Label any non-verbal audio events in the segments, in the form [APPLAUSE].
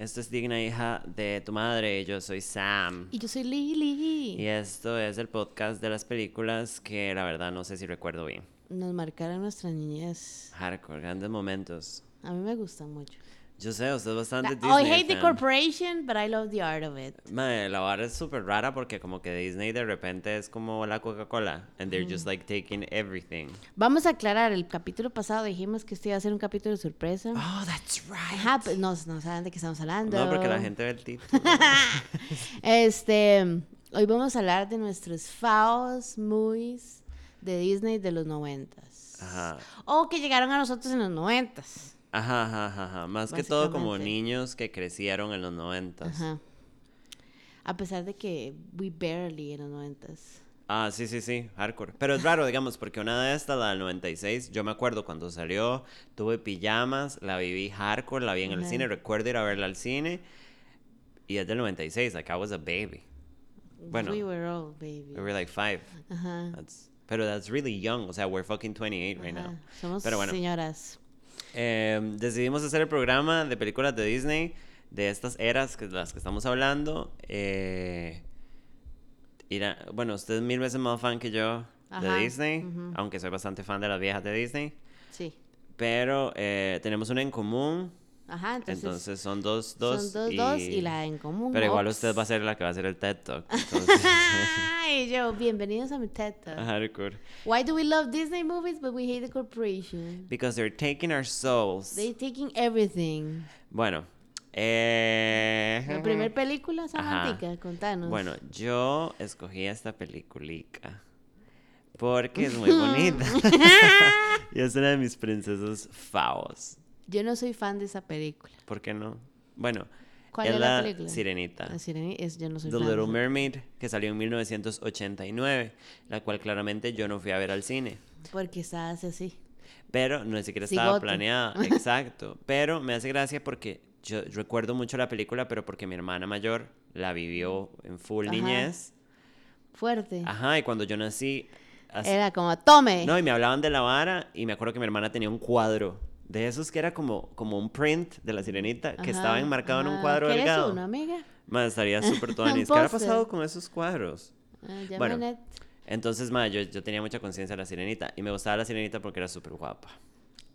Esto es Digna Hija de tu Madre. Yo soy Sam. Y yo soy Lily. Y esto es el podcast de las películas que la verdad no sé si recuerdo bien. Nos marcaron nuestra niñez. Hardcore, grandes momentos. A mí me gustan mucho. Yo sé, usted es bastante La- Disney I hate the fan. corporation, but I love the art of it. Mae, la vara es súper rara porque como que Disney de repente es como la Coca-Cola. And they're just like taking everything. Vamos a aclarar, el capítulo pasado dijimos que este iba a ser un capítulo de sorpresa. Oh, that's right. Ajá, pues no, no saben de qué estamos hablando. No, porque la gente ve el título. [LAUGHS] Este, hoy vamos a hablar de nuestros faos movies de Disney de los noventas. Ajá. O que llegaron a nosotros en los noventas. Ajá, ajá, ajá. Más que todo como niños que crecieron en los noventas. Ajá. A pesar de que we barely en los noventas. Ah, sí, sí, sí, hardcore. Pero es raro, digamos, porque una de estas, la del 96, yo me acuerdo cuando salió, tuve pijamas, la viví hardcore, la vi en el Ajá. cine, recuerdo ir a verla al cine, y es del 96, like I was a baby. Bueno, We were all baby. we were like five. Ajá. That's, pero that's really young, o sea, we're fucking 28 right now. Somos Pero bueno. señoras. Eh, decidimos hacer el programa de películas de Disney de estas eras que las que estamos hablando. Eh, bueno, usted es mil veces más fan que yo de Disney, aunque soy bastante fan de las viejas de Disney. Sí. Pero eh, tenemos una en común, Ajá, entonces, entonces, son dos, dos. son dos, dos y la en común. Pero igual usted va a ser la que va a hacer el TED Talk. [LAUGHS] Entonces, Ay, yo, bienvenidos a mi TED Talk. hardcore. Why do we love Disney movies but we hate the corporation? Because they're taking our souls. They taking everything. Bueno. Eh, La primera película, Ajá. Samantha, contanos. Bueno, yo escogí esta peliculica porque es muy bonita. [LAUGHS] [LAUGHS] y es una de mis princesas favos. Yo no soy fan de esa película. ¿Por qué no? Bueno, ¿Cuál es la la película? Sirenita. La Sirenita, es, yo no soy The fan. Little Mermaid, que salió en 1989, la cual claramente yo no fui a ver al cine. Porque está así. Pero no siquiera estaba planeada, [LAUGHS] exacto. Pero me hace gracia porque yo recuerdo mucho la película, pero porque mi hermana mayor la vivió en full Ajá. niñez. Fuerte. Ajá, y cuando yo nací, así- Era como, tome. No, y me hablaban de la vara y me acuerdo que mi hermana tenía un cuadro de esos que era como, como un print de la sirenita que Ajá, estaba enmarcado en un ajá. cuadro ¿Quieres delgado. uno, amiga? Estaría [LAUGHS] súper tuanis. ¿Qué póster. pasado con esos cuadros? Ah, Bueno. Entonces, ma, yo, yo tenía mucha conciencia de la sirenita y me gustaba la sirenita porque era súper guapa.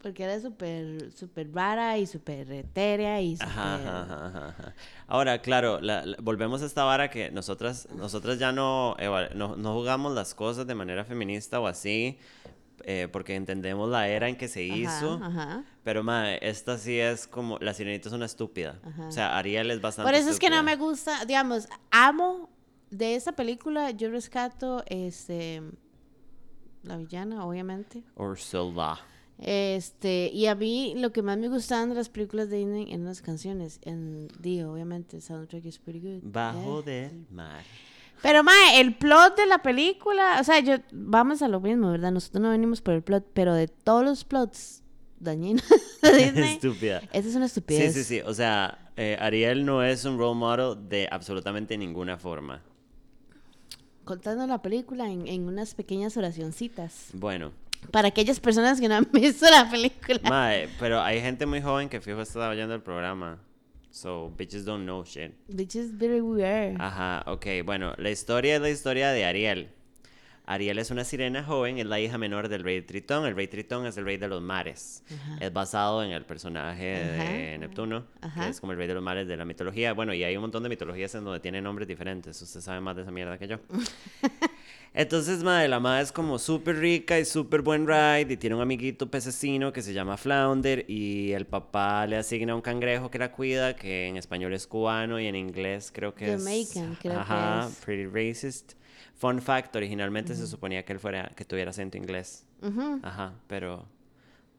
Porque era súper, súper rara y súper etérea y. Ajá, ajá, ajá, ajá, ajá. Ahora, claro, la- la- volvemos a esta vara que nosotras, nosotras ya no, no, no jugamos las cosas de manera feminista o así, eh, porque entendemos la era en que se Ajá, hizo. ajá. Pero, ma, esta sí es como, la sirenita es una estúpida. Ajá. O sea, Ariel es bastante Por eso es que no estúpida. me gusta, digamos, amo de esa película, yo rescato este la villana, obviamente. Ursula. Este, y a mí lo que más me gustaban de las películas de Disney eran las canciones. En Dio, obviamente, soundtrack is pretty good. Bajo yeah. del mar. Pero mae, el plot de la película, o sea, yo vamos a lo mismo, ¿verdad? Nosotros no venimos por el plot, pero de todos los plots dañinos [LAUGHS] de [LAUGHS] Disney, Estúpida. esa es una Sí, estupidez. sí, sí. O sea, eh, Ariel no es un role model de absolutamente ninguna forma. Contando la película en, en unas pequeñas oracioncitas. Bueno, Para aquellas personas que no han [LAUGHS] visto la película. mae, pero hay gente muy joven que fijo está oyendo el programa. So, bitches don't know shit. Is very weird. Ajá, ok. Bueno, la historia es la historia de Ariel. Ariel es una sirena joven, es la hija menor del rey Tritón. El rey Tritón es el rey de los mares. Es basado en el personaje de. Neptuno, Ajá. que es como el rey de los mares de la mitología. Bueno, y hay un montón de mitologías en donde tienen nombres diferentes. Usted sabe más de esa mierda que yo. [LAUGHS] Entonces, madre, la madre es como súper rica y súper buen ride y tiene un amiguito pececino que se llama Flounder y el papá le asigna un cangrejo que la cuida, que en español es cubano y en inglés creo que Jamaican, es... creo que Ajá, es. pretty racist. Fun fact, originalmente se suponía que él fuera, que tuviera acento inglés. Ajá, pero...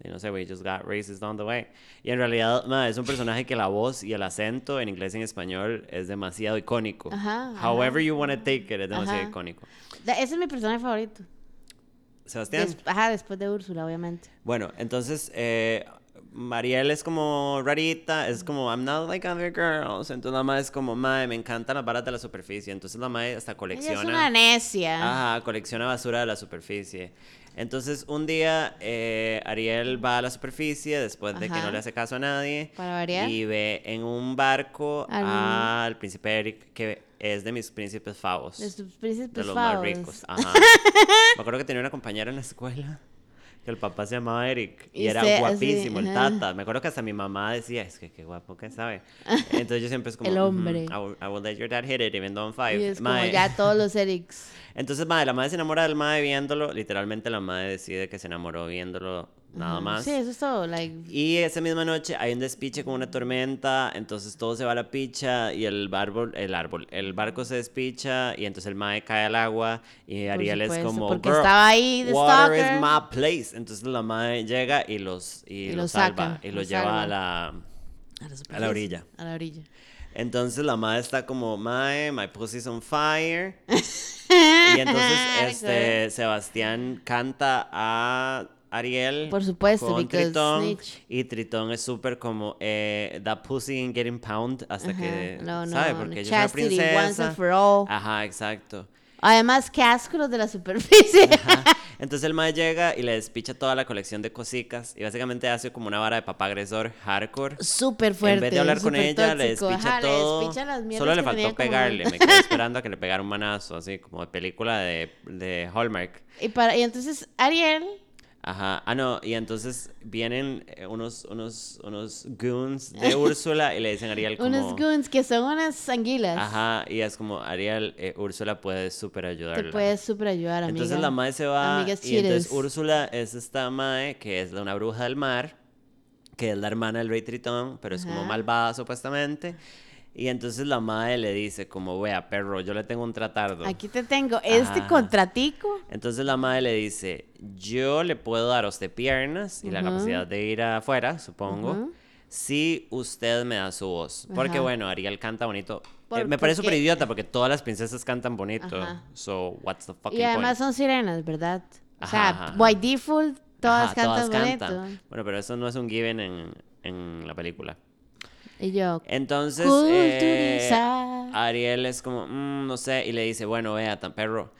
y no sé, we just got racist on the way. Y en realidad, madre, es un personaje que la voz y el acento en inglés y en español es demasiado icónico. Ajá, ajá. However you want to take it, es demasiado Ajá. icónico. Ese es mi personaje favorito. Sebastián. Des- ajá, después de Úrsula, obviamente. Bueno, entonces, eh, Mariel es como rarita, es como, I'm not like other girls. Entonces la madre es como, madre, me encantan las varas de la superficie. Entonces la madre hasta Ella colecciona. es una necia. Ajá, colecciona basura de la superficie. Entonces, un día eh, Ariel va a la superficie después de que no le hace caso a nadie. Para variar. Y ve en un barco Al- al príncipe Eric, que es de mis príncipes favos. De sus príncipes de los favos. más ricos. Ajá. [LAUGHS] Me acuerdo que tenía una compañera en la escuela que el papá se llamaba Eric y, Y era usted, así, guapísimo, el tata. Me acuerdo que hasta mi mamá decía, es que qué guapo que sabe. [LAUGHS] Entonces yo siempre es como, El "Mhm, hombre. I, will, I will let your dad hit it even though I'm five. Y es como ya todos los [LAUGHS] Erics. Entonces, madre, la madre se enamora del madre viéndolo. Literalmente la madre decide que se enamoró viéndolo nada más. Sí, eso es todo. Like, Y esa misma noche hay un despiche con una tormenta, entonces todo se va a la picha y el árbol, el árbol, el barco se despicha y entonces el mae cae al agua y Ariel es como porque "Girl, estaba ahí de water stalker". is my place. Entonces la madre llega y los y, Y los los salva saca, y los los lleva salva. a la a la, a superficie, la orilla. A la orilla. Entonces la madre está como, mae, my pussy's on fire. [LAUGHS] y entonces este Sebastián canta a Ariel. Por supuesto, con Tritón. snitch. Y Tritón es súper como, eh, that pussy ain't getting pound hasta Ajá. que, No, no, ¿sabe? Porque ella es una princesa. once and for all. Ajá, exacto. Además, qué asco los de la superficie. Ajá. [LAUGHS] Entonces el mae llega y le despicha toda la colección de cosicas y básicamente hace como una vara de papá agresor hardcore. Súper fuerte. en vez de hablar con ella, le tóxico. despicha Ajá, le todo. despicha las Solo le faltó tenía como- pegarle. Me quedé esperando a que le pegara un manazo, así como de película de, de Hallmark. Y, para, y entonces Ariel, Ajá. Ah, no. Y entonces vienen eh, unos, unos, unos goons de Úrsula y le dicen a Ariel [LAUGHS] como... unos goons que son unas anguilas. Ajá. Y es como, Ariel, eh, Úrsula puede súper Te ayudarla. puedes súper ayudar, amiga. Entonces la mae se va Amigas y entonces. Úrsula es esta mae que es una bruja del mar, que es la hermana del rey Tritón, pero es como malvada supuestamente. Y entonces la mae le dice como, vea, perro, yo le tengo un tratardo. Aquí te tengo este Ajá. contratico. Entonces la madre le dice, yo le puedo dar a usted piernas y la capacidad de ir afuera, supongo, si usted me da su voz. Porque Ajá. bueno, Ariel canta bonito. Eh, me parece súper idiota porque todas las princesas cantan bonito. Ajá. So, what's the fucking Y además point? son sirenas, ¿verdad? O sea, by default, todas Ajá, cantan todas bonito. cantan. Bueno, pero eso no es un given en, en la película. Y yo, Entonces, eh. Ariel es como, "Mm, no sé, y le dice, bueno, vea, tan perro.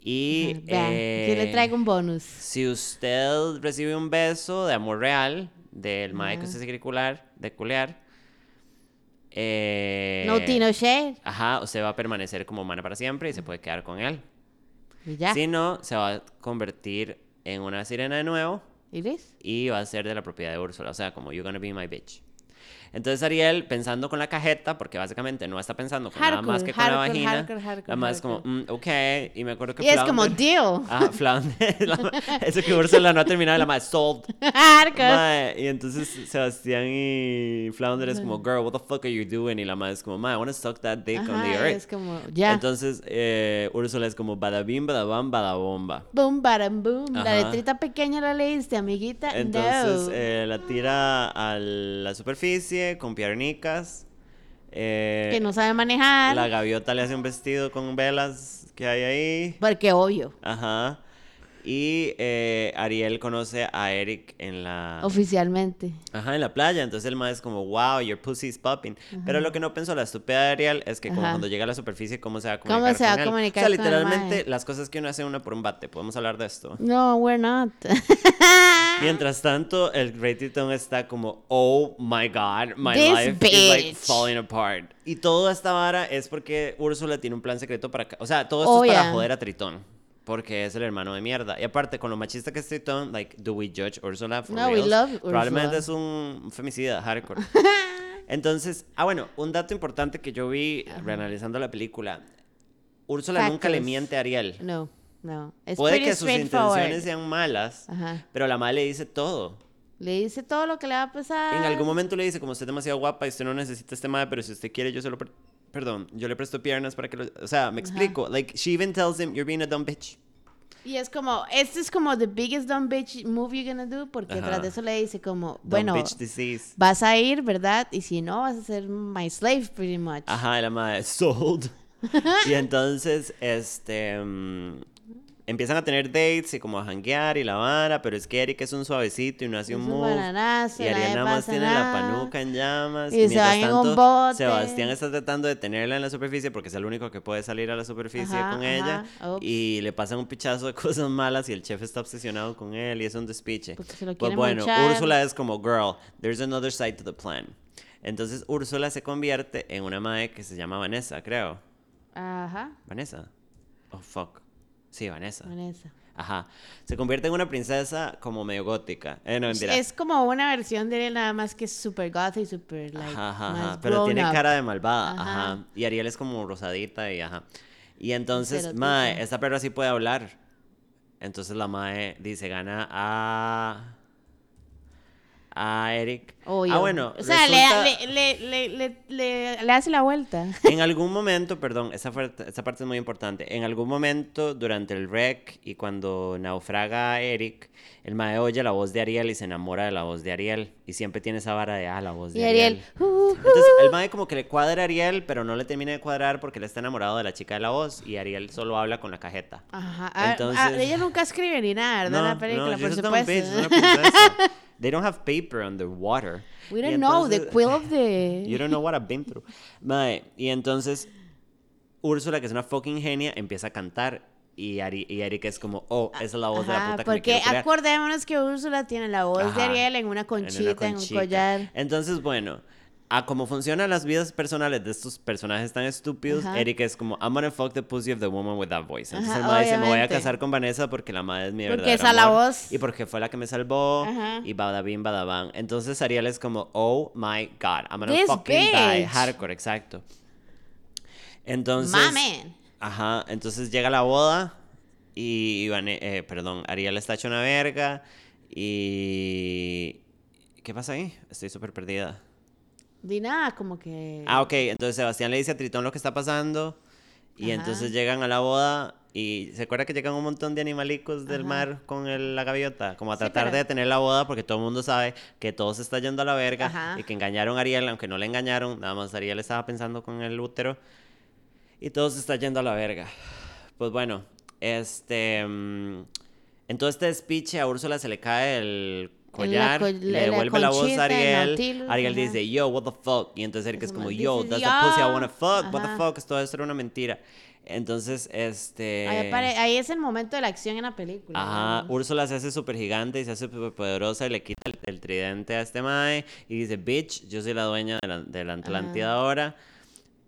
Y vean, aquí le eh, traigo un bonus. Si usted recibe un beso de amor real del mae que se quiere cular, de culear, eh, No tino shade. Ajá, usted va a permanecer como humana para siempre y se puede quedar con él. Y ya. Si no, se va a convertir en una sirena de nuevo ¿Y ves? y va a ser de la propiedad de Úrsula. O sea, como you're gonna be my bitch. Entonces Ariel, pensando con la cajeta, porque básicamente no está pensando con nada más que con la vagina, nada más como, mm, ok, y me acuerdo que Y es como deal. [LAUGHS] Ah, Flounder, [LAUGHS] la- eso que Úrsula no ha terminado, la más sold. [LAUGHS] Y entonces Sebastián y Flounder es como, girl, what the fuck are you doing? Y la madre es como, mae, I wanna suck that dick on the earth. es como, ya. Entonces, eh, Úrsula es como, badabim, badabam, badabomba. boom, baram, boom. La letrita pequeña la leíste, amiguita. Entonces, eh, la tira a la superficie con piernicas. eh, que no sabe manejar. La gaviota le hace un vestido con velas que hay ahí. Porque obvio. Ajá. Y eh, Ariel conoce a Eric en la... Oficialmente. Ajá, en la playa. Entonces el mae es como, wow, your pussy's popping. Pero lo que no pensó la estúpida de Ariel es que como cuando llega a la superficie, ¿cómo se va a ¿Cómo comunicar se va con a él? comunicar O sea, literalmente las cosas que uno hace una por un bate. Podemos hablar de esto. No, we're not. [LAUGHS] Mientras tanto, el Great Tritón está como, oh my god, my This life is like bitch. falling apart. Y toda esta vara es porque Úrsula tiene un plan secreto para... O sea, todo esto Oh, es para yeah. joder a Tritón. Porque es el hermano de mierda. Y aparte, con lo machista que es Tritón, like, do we judge Úrsula for No, we reals? love Úrsula. Probablemente es un femicida hardcore. [LAUGHS] Entonces, ah, bueno, un dato importante que yo vi reanalizando la película. Úrsula nunca le miente a Ariel. No, no. Es Puede que sus intenciones sean malas, Ajá. pero la madre le dice todo. Le dice todo lo que le va a pasar. En algún momento le dice, como usted es demasiado guapa y usted no necesita este madre, pero si usted quiere, yo se lo... Perdón, yo le presto piernas para que lo... O sea, me explico. Like, she even tells him, you're being a dumb bitch. Y es como, este es como the biggest dumb bitch move you're gonna do, porque Ajá. tras de eso le dice como, Dumb bueno, bitch disease. vas a ir, ¿verdad? Y si no, vas a ser my slave pretty much. Ajá, la madre, sold. [LAUGHS] y entonces, este... mm, empiezan a tener dates y como a janguear y la vara, pero es que Eric es un suavecito y no hace Es un move. bananazo, Y nada más tiene la panuca en llamas. Y se mientras van en un bote. Sebastián está tratando de tenerla en la superficie porque es el único que puede salir a la superficie Ajá, con ella. Y le pasan un pichazo de cosas malas y el chef está obsesionado con él y es un despiche. Se lo Pues bueno, manchar. Úrsula es como, girl, there's another side to the plan. Entonces Úrsula se convierte en una madre que se llama Vanessa, creo. Ajá, Vanessa. Oh, fuck. Sí, Vanessa. Vanessa. Ajá. Se convierte en una princesa como medio gótica. Eh, no, mentira. Es como una versión de él nada más que super goth y super like Ajá, ajá, más ajá. Pero tiene up. cara de malvada. Ajá. Ajá. Y Ariel es como rosadita y ajá. Y entonces, Estereotipo. mae, esta perra sí puede hablar. Entonces la mae dice, gana a... A Eric. Obvio. Ah, bueno. O sea, le, resulta- le, le, le, le, hace la vuelta. [LAUGHS] En algún momento, perdón, esa, fue- esa parte es muy importante. En algún momento durante el rec y cuando naufraga Eric, el mae oye la voz de Ariel y se enamora de la voz de Ariel. Y siempre tiene esa vara de, ah, la voz de Y Ariel. Ariel, "Uh, uh". Entonces, el mae como que le cuadra a Ariel, pero no le termina de cuadrar porque él está enamorado de la chica de la voz y Ariel solo habla con la cajeta. Ajá. Ah, Entonces- ah, ella nunca escribe ni nada, ¿verdad? en la película, por a dumb supuesto. [LAUGHS] They don't have paper underwater. We don't know the entonces- quill of the... [LAUGHS] You don't know what I've been through. Mae, y entonces Úrsula, que es una fucking genia, empieza a cantar y, Ari, y Eric es como, oh, esa es la voz de la Ajá, puta que me porque culiar. acordémonos que Úrsula tiene la voz de Ajá, Ariel en una en conchita, una en, un conchita. collar. Entonces, bueno, a cómo funcionan las vidas personales de estos personajes tan estúpidos, Ajá. Eric es como, I'm gonna fuck the pussy of the woman with that voice. Entonces Ajá, el mae dice, me voy a casar con Vanessa porque la madre es mi Porque verdadero esa es la amor, voz. Y porque fue la que me salvó. Ajá. Y badabim, badabang. Entonces Ariel es como, oh my god, I'm gonna This fucking die. bitch. Hardcore, exacto. Entonces... My man. Ajá, entonces llega la boda y, Vane- eh, perdón, Ariel está hecho una verga y... ¿Qué pasa ahí? Estoy súper perdida. Di nada, como que... Ah, ok, entonces Sebastián le dice a Tritón lo que está pasando y Ajá. entonces llegan a la boda y se acuerda que llegan un montón de animalicos del Ajá. mar con el- la gaviota, como a Sí, tratar pero- de detener la boda porque todo el mundo sabe que todo se está yendo a la verga Ajá. y que engañaron a Ariel, aunque no le engañaron, nada más Ariel estaba pensando con el útero y todo se está yendo a la verga. Pues bueno, este... mm, en todo este speech a Úrsula se le cae el collar, co- le la- la devuelve la voz a el Ariel, Nautilus, Ariel ajá. dice, yo, what the fuck, y entonces Eric es Es como, yo, "This is that's the the pussy I ah". wanna fuck, what the fuck, todo esto era una mentira. Entonces, este... Ahí, apare- ahí es el momento de la acción en la película. Ajá, digamos. Úrsula se hace súper gigante y se hace súper poderosa y le quita el, el tridente a este mae y dice, bitch, yo soy la dueña de la, de la Atlántida ahora.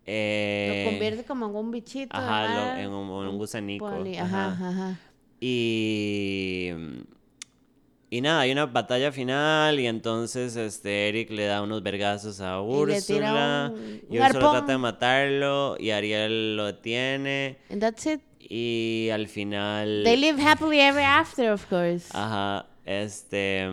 Eh, Lo convierte como en un bichito. Ajá, lo- en un, en un gusanico. poli- ajá. Ajá, ajá. Y. Y nada, hay una batalla final y entonces este Eric le da unos vergazos a Y Úrsula. Y un Úrsula trata de matarlo y Ariel lo detiene. And that's it. Y al final. They live happily ever after, of course. Ajá, este.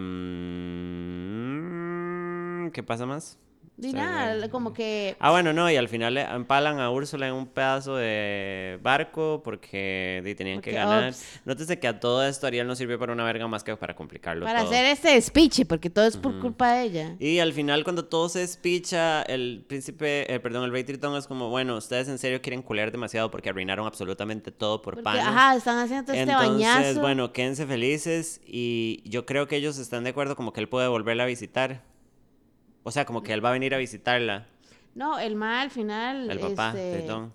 mm, ¿Qué pasa más? Di Estoy nada, bien. como que... Ah, bueno, no, y al final empalan a Úrsula en un pedazo de barco porque di, tenían que ganar. Nótese que a todo esto Ariel no sirvió para una verga más que para complicarlo Para todo. hacer este speech, porque todo es por culpa de ella. Y al final cuando todo se despicha, el príncipe, eh, perdón, el rey Tritón es como, bueno, ustedes en serio quieren culear demasiado porque arruinaron absolutamente todo por panes. ajá, están haciendo todo este Entonces, bañazo. bueno, quédense felices y yo creo que ellos están de acuerdo como que él puede volverla a visitar. O sea, como que él va a venir a visitarla, No, el mal al final... el papá, este, Tritón.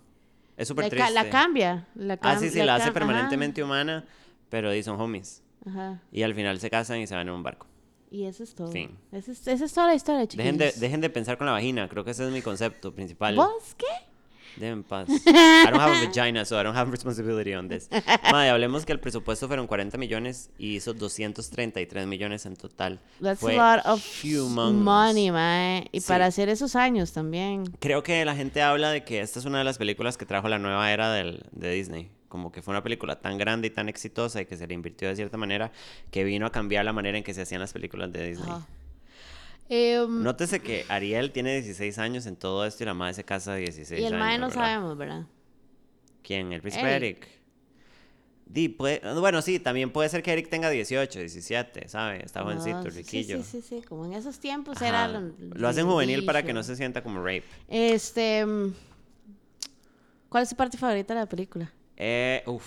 Es súper ca- triste. la cambia. La Ah, cam- sí, sí, la hace ajá, permanentemente humana, pero di, son homies. Ajá. Y al final se casan y se van en un barco. Y eso es todo. Fin. Esa es, esa es toda la historia, chicos. Dejen de, dejen de pensar con la vagina, creo que ese es mi concepto principal. ¿Vos qué? Dejen en paz. [LAUGHS] I don't have a vagina, so I don't have responsibility on this. Madre, hablemos que el presupuesto fueron 40 millones y hizo 233 millones en total. That's Fue a lot of humongous. money, mae. Y Sí. para hacer esos años también. Creo que la gente habla de que esta es una de las películas que trajo la nueva era del, de Disney. Como que fue una película tan grande y tan exitosa y que se le invirtió de cierta manera que vino a cambiar la manera en que se hacían las películas de Disney. Ajá. Em, Nótese que Ariel tiene 16 años en todo esto y la madre se casa de 16 y el años. mae no ¿verdad? sabemos, ¿verdad? ¿Quién? ¿El príncipe Eric. Eric? Di, puede- bueno, sí, también puede ser que Eric tenga 18, 17, ¿sabe? Está jovencito, Ah, sí, riquillo. Sí, sí, sí, como en esos tiempos Ajá. era... Lo, Lo hacen juvenil para que no se sienta como rape. Este... mm, ¿Cuál es tu parte favorita de la película? Eh, uf,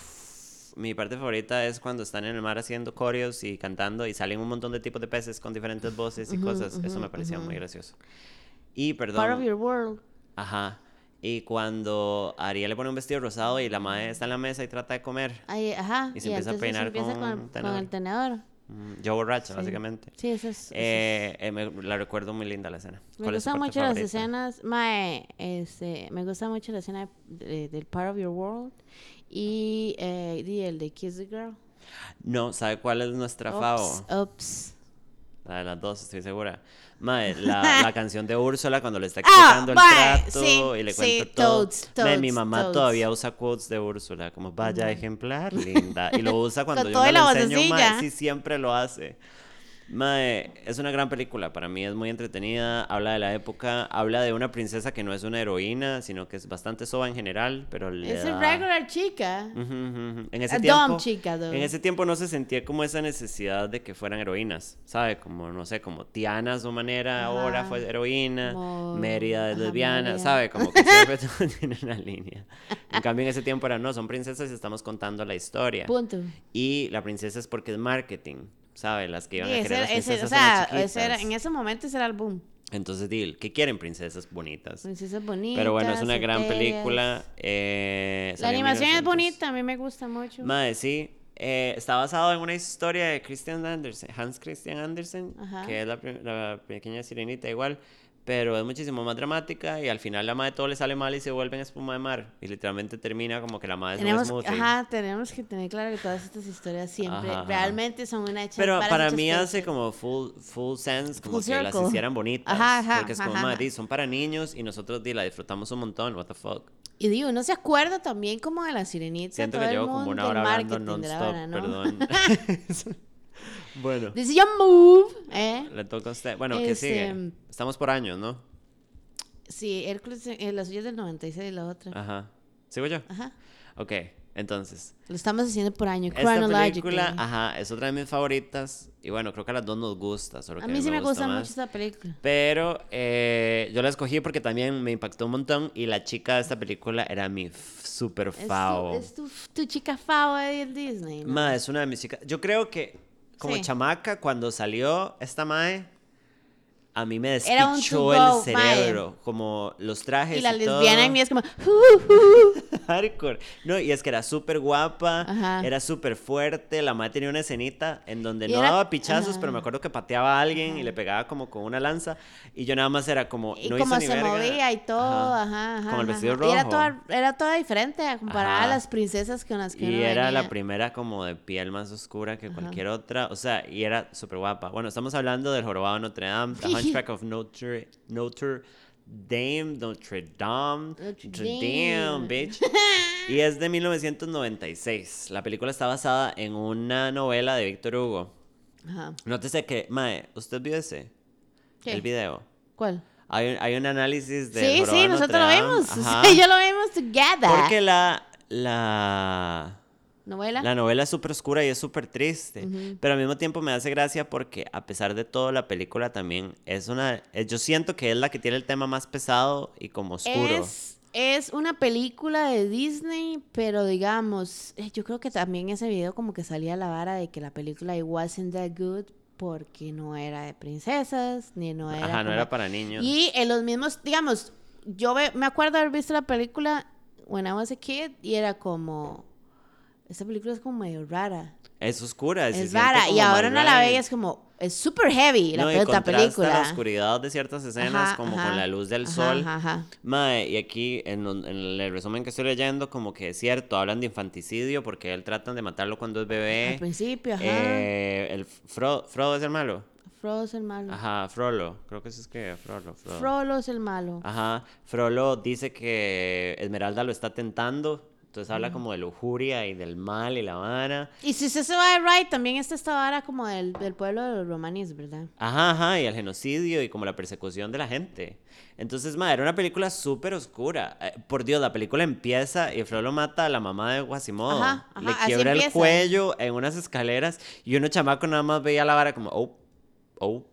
mi parte favorita es cuando están en el mar haciendo coreos y cantando y salen un montón de tipos de peces con diferentes voces y cosas. Eso me parecía muy gracioso. Y perdón. Part of your world. Ajá. Y cuando Ariel le pone un vestido rosado y la madre está en la mesa y trata de comer. Ajá. Y se empieza a peinar empieza con con, con el tenedor. Mm, Yo borracha, básicamente. Sí, eso es. eso es- Eh, eh, me- la recuerdo muy linda la escena. Me ¿Cuál es tu gustan mucho las favorita? escenas, mae, este, me gusta mucho la escena de- del Part of Your World y, eh, y el de Kiss the Girl. No, ¿sabe cuál es nuestra favo? Ups, ups. La de las dos, estoy segura. Mae, la, [LAUGHS] la canción de Úrsula cuando le está Ah, explicando el mae, trato sí, y le sí, cuenta todo. toads, Mae, mi toads, mamá toads. todavía usa quotes de Úrsula, como vaya ejemplar, linda. Y lo usa [LAUGHS] cuando yo le enseño, mae, sí, siempre lo hace. Mae, es una gran película, para mí es muy entretenida, habla de la época, habla de una princesa que no es una heroína, sino que es bastante soba en general, pero le Es da- regular chica. Ujú, ujú, ujú. En ese A tiempo, dumb chica, though. en ese tiempo no se sentía como esa necesidad de que fueran heroínas, ¿sabe? Como, no sé, como Tiana su manera ahora Ajá. fue heroína, Como- Mérida es ajá, lesbiana, Mérida. ¿sabe? Como que siempre [LAUGHS] [LAUGHS] tiene una línea. En cambio en ese tiempo era, no, son princesas y estamos contando la historia. Punto. Y la princesa es porque es marketing, ¿sabe? Las que iban Sí, a ese, querer las ese- princesas o son las sea, ese era- en ese momento ese era el boom. Entonces, Dil, ¿qué quieren princesas bonitas? Princesas bonitas. Pero bueno, es una gran etéreas. película. eh, La animación es 1900. bonita, a mí me gusta mucho. Mae, sí. eh, está basado en una historia de Christian Andersen, Hans Christian Andersen, Ajá. que es la, la pequeña sirenita igual, pero es muchísimo más dramática y al final la madre todo le sale mal y se vuelve en espuma de mar y literalmente termina como que la madre es un tenemos, smoothie. ajá, tenemos que tener claro que todas estas historias siempre Ajá, ajá. realmente son una hecha Pero para hechas mí hace como full, full sense, como Full que las circle. hicieran bonitas. Ajá, ajá, porque es como, ajá, "Mae, ajá. di, son para niños y nosotros di, la disfrutamos un montón, what the fuck. Y digo, uno se acuerda también como de la sirenita. Siento todo que el llevo como mundo, una el hora hablando non-stop, ¿no? perdón. [LAUGHS] [LAUGHS] bueno. Your move, ¿eh? Le toca a usted. Bueno, ¿qué Este, sigue? Estamos por años, ¿no? Sí, Hércules, eh, la suya es del 96 y la otra. Ajá. ¿Sigo yo? Ajá. Ok, entonces. Lo estamos haciendo por año, Esta película, ajá, es otra de mis favoritas. Y bueno, creo que a las dos nos gusta. Solo A mí sí me gusta mucho esta película. Pero eh, yo la escogí porque también me impactó un montón. Y la chica de esta película era mi super Es tu, favo. es tu, tu chica favo de Disney. ¿no? Ma, es una de mis chicas. Yo creo que como Sí. chamaca, cuando salió esta Mae, a mí me despichó el cerebro. Como los trajes. y la todo. lesbiana en mí es como... "Uh, uh". Hardcore. No, y es que era súper guapa, Ajá. era súper fuerte. La madre tenía una escenita en donde Y no era- daba pichazos, ajá. pero me acuerdo que pateaba a alguien y le pegaba como con una lanza. Y yo nada más era como. Y no como hizo ni se verga. movía y todo, ajá, ajá. Con el ajá, vestido ajá. Y era rojo. toda, era toda diferente a comparada a Ajá. las princesas con las que Y uno era la primera como de piel más oscura que cualquier otra. O sea, y era súper guapa. Bueno, estamos hablando del jorobado Notre Dame, The [LAUGHS] Hunchback of Notre, Notre Dame, Notre Dame, Notre Notre Dame. Dame, bitch. [LAUGHS] Y es de 1996. La película está basada en una novela de Víctor Hugo. Ajá. Nótese que, Mae, ¿usted vio ese? ¿Qué? El video. ¿Cuál? Hay, un- hay un análisis de. Sí, sí, nosotros lo vimos. [LAUGHS] Sí, yo lo vimos together. Porque la. La. ¿Novela? La novela es súper oscura y es súper triste, pero al mismo tiempo me hace gracia porque a pesar de todo la película también es una, eh, yo siento que es la que tiene el tema más pesado y como oscuro. Es, es una película de Disney, pero digamos, eh, yo creo que también ese video como que salía la vara de que la película it wasn't that good porque no era de princesas, ni no era Ajá, no como- era para niños. Y en los mismos, digamos, yo me acuerdo haber visto la película when I was a kid y era como, esta película es como medio rara. Es oscura, Es rara. Y ahora no la ve es como, es super heavy la No, y película. la oscuridad de ciertas escenas Ajá, como ajá, con la luz del ajá, sol. Mae, y aquí en, en el resumen que estoy leyendo, como que es cierto, hablan de infanticidio porque él tratan de matarlo cuando es bebé. Al principio, ajá. Eh, el Fro- Frodo es el malo. Frodo es el malo. Ajá, Frollo. Creo que se escribe Frollo. Frodo. Frollo es el malo. Ajá, Frollo dice que Esmeralda lo está tentando, entonces habla como de lujuria y del mal y la vara. Y si usted se va de right, también está esta vara como del, del pueblo de los romaníes, ¿verdad? Ajá, ajá, y el genocidio y como la persecución de la gente. Entonces, madre, era una película súper oscura. Eh, por Dios, la película empieza y Frollo mata a la mamá de Guasimodo. Ajá, ajá, Le quiebra el cuello en unas escaleras y uno chamaco nada más veía la vara como, oh, oh,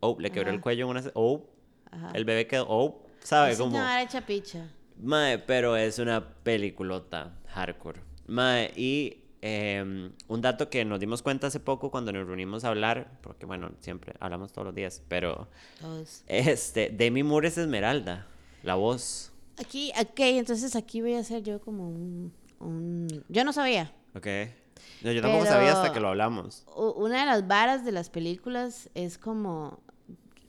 oh, le quebró el cuello en unas, oh, Ajá. el bebé quedó, oh, ¿sabe? Es Como... una vara hecha picha. Mae, pero es una peliculota hardcore. Mae, y em, un dato que nos dimos cuenta hace poco cuando nos reunimos a hablar, porque bueno, siempre hablamos todos los días, pero Todos. este, Demi Moore es Esmeralda, la voz. Aquí, ok, entonces aquí voy a hacer yo como un... un- Yo no sabía. Ok. No, yo tampoco sabía hasta que lo hablamos. Una de las varas de las películas es como,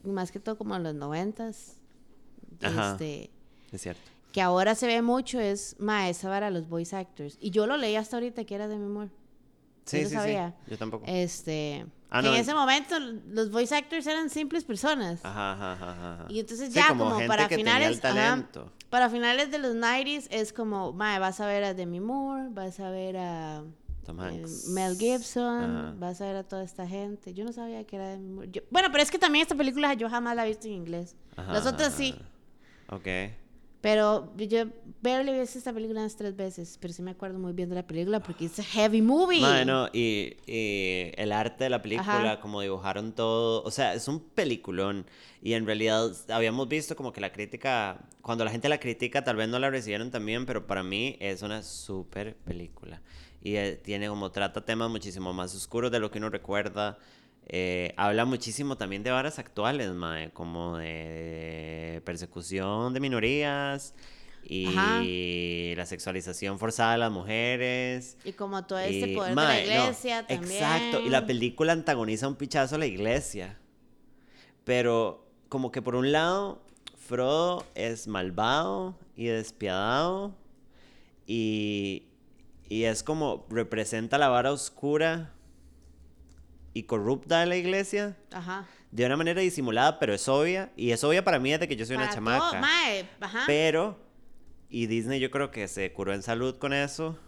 más que todo como en los noventas, Ajá. este, Es cierto. Que ahora se ve mucho es, ma, esa vara los voice actors. Y yo lo leí hasta ahorita que era de memoria. Sí, Yo sí, sabía. sí. Yo tampoco. Este, Ah, que no, en ese momento los voice actors eran simples personas. Ajá, ajá, ajá. Y entonces Sí, ya como para finales, ajá, para finales de los 90s es como, ma, vas a ver a Demi Moore, vas a ver a Tom eh, Hanks. Mel Gibson, Ajá. vas a ver a toda esta gente. Yo no sabía que era Demi Moore. Yo- bueno, pero es que también esta película yo jamás la he visto en inglés. Ajá, Las otras sí. Ok. Pero yo barely visto esta película unas tres veces, pero sí me acuerdo muy bien de la película porque es a heavy movie. Mae, no, y, y el arte de la película, Ajá. como dibujaron todo, o sea, es un peliculón. Y en realidad habíamos visto como que la crítica, cuando la gente la critica, tal vez no la recibieron también, pero para mí es una super película. Y eh, tiene como trata temas muchísimo más oscuros de lo que uno recuerda. Eh, habla muchísimo también de varas actuales, mae, como de persecución de minorías y Ajá. la sexualización forzada de las mujeres. Y como todo este Y, poder mae, de la no, iglesia también. Exacto, y la película antagoniza un pichazo a la iglesia. Pero como que por un lado, Frodo es malvado y despiadado y, y es como representa la vara oscura y corrupta de la iglesia Ajá. de una manera disimulada, pero es obvia. Y es obvia para mí desde que yo soy una chamaca. todo, mae, ajá. Pero, y Disney yo creo que se curó en salud con eso.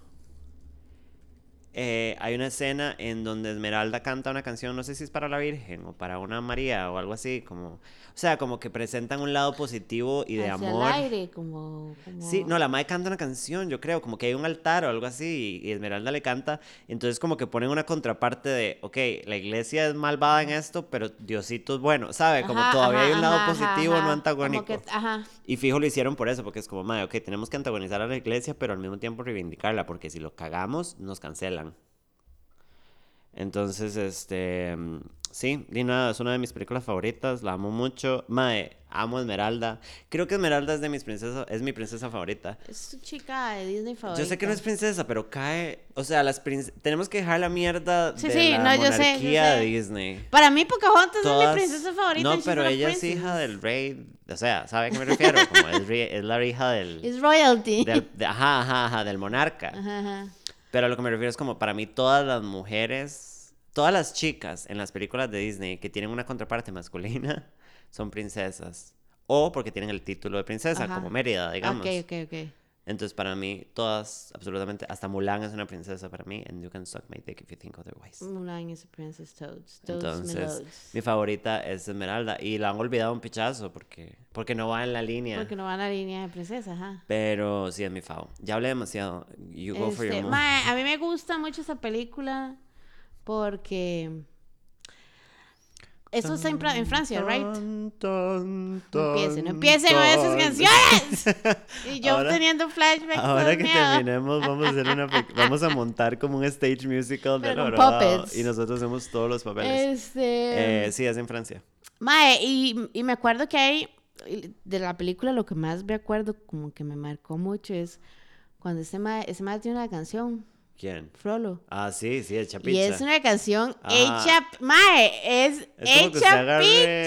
Eh, hay una escena en donde Esmeralda canta una canción, no sé si es para la Virgen o para una María o algo así, como, o sea, como que presentan un lado positivo y de Hacia amor. el aire, como, como- Sí, no, la madre canta una canción, yo creo, como que hay un altar o algo así, y, y Esmeralda le canta, entonces como que ponen una contraparte de, ok, la iglesia es malvada en esto, pero Diosito es bueno, ¿sabe? Como Ajá, todavía ajá, hay un lado ajá, positivo, no antagónico. que- ajá. Y fijo lo hicieron por eso, porque es como, madre, ok, tenemos que antagonizar a la iglesia, pero al mismo tiempo reivindicarla, porque si lo cagamos, nos cancelan. Entonces, este, sí, y nada, es una de mis películas favoritas, la amo mucho. Mae, amo Esmeralda. Creo que Esmeralda es de mis princesas, es mi princesa favorita. Es tu chica de Disney favorita. Yo sé que no es princesa, pero cae, o sea, las tenemos que dejar la mierda Sí, de sí, la no, yo sé, yo monarquía sé. de Disney. Para mí, Pocahontas Todas- es mi princesa favorita. No, pero ella es hija del rey, o sea, ¿sabe a qué me refiero? Como es, es la hija del, [LAUGHS] Es royalty. del- de- ajá, ajá, ajá, del monarca. Ajá, ajá. Pero a lo que me refiero es como para mí todas las mujeres, todas las chicas en las películas de Disney que tienen una contraparte masculina [LAUGHS] son princesas. O porque tienen el título de princesa, Ajá. como Mérida, digamos. Ok, ok, ok. Entonces para mí todas, absolutamente, hasta Mulan es una princesa para mí. And you can suck my dick if you think otherwise. Mulan is a princess Toads. Toads Entonces, mi favorita es Esmeralda. Y la han olvidado un pichazo porque, porque no va en la línea. Porque no va a la línea de princesa, ajá. Pero sí es mi favo. Ya hablé demasiado. You go for your Este, mae, a mí me gusta mucho esa película porque eso está en, en Francia, right? No empiece, no empiece con esas canciones. Y yo Ahora- teniendo flashbacks. Ahora que miedo. terminemos, vamos a hacer una [LAUGHS] vamos a montar como un stage musical de puppets. y nosotros hacemos todos los papeles. Este. Eh, sí, es en Francia. Mae, y, y me acuerdo que hay. De la película, lo que más me acuerdo, como que me marcó mucho, es cuando ese mae, ese mae tiene una canción, ¿Quién? Frollo. Ah, sí, sí, hecha Y pizza. es una canción Ajá. hecha. Mae, es, Es como que usted hecha agarre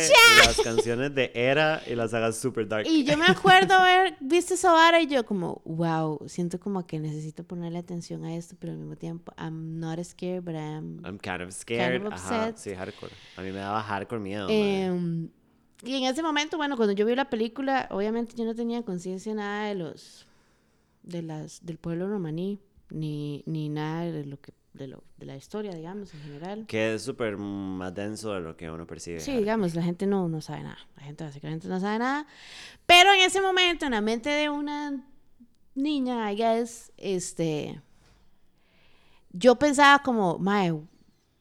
picha. las canciones de Era y las haga super dark. Y yo me [LAUGHS] acuerdo haber visto esa vara y yo como, wow, siento como que necesito ponerle atención a esto, pero al mismo tiempo, I'm not scared, but I'm... I'm kind of scared. of Ajá, sí, hardcore. A mí me daba hardcore miedo. Em, y en ese momento, bueno, cuando yo vi la película, obviamente yo no tenía conciencia nada de los, de las, del pueblo romaní, ni, ni nada de lo que, de lo, de la historia, digamos, en general. Que es súper más denso de lo que uno percibe. Sí, digamos, la gente no, no sabe nada. La gente básicamente no sabe nada. Pero en ese momento, en la mente de una niña, I guess, este. Yo pensaba como, mae,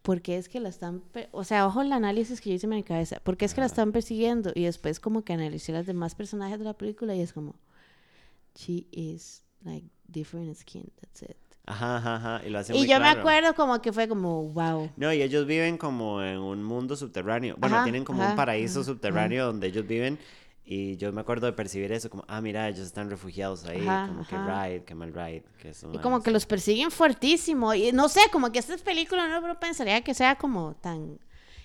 ¿por qué es que la están. O sea, ojo el análisis que yo hice en mi cabeza. ¿Por qué es que la están persiguiendo? Y después, como que analicé las demás personajes de la película y es como, she is like different skin, that's it. Ajá, ajá, ajá. Y lo hacen Y muy yo me claro. acuerdo como que fue como, wow. No, y ellos viven como en un mundo subterráneo. Bueno, Ajá, tienen como ajá, un paraíso ajá, subterráneo donde ellos viven. Y yo me acuerdo de percibir eso como, ah, mira, ellos están refugiados ahí. Ajá, como que ajá. ride, que mal ride. Que eso, Y como que los persiguen fuertísimo. Y no sé, como que estas películas no no pensaría que sea como tan...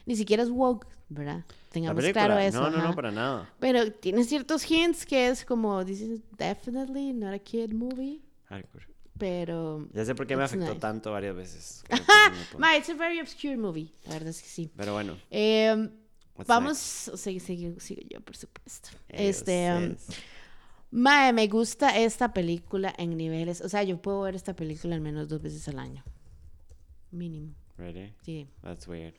Ni siquiera es woke, ¿verdad? Tengamos claro eso. No, no, no, para nada. Pero tiene ciertos hints que es como, this is definitely not a kid movie. Hardcore. Pero... Ya sé por qué me It's afectó nice. tanto varias veces. [LAUGHS] Ma, it's a very obscure movie. La verdad es que sí. Pero bueno. Eh, vamos... Sigue, sigue, sigue yo, por supuesto. Este... um, ustedes. Mae, me gusta esta película en niveles. O sea, yo puedo ver esta película al menos dos veces al año. Mínimo. Really? Sí. That's weird.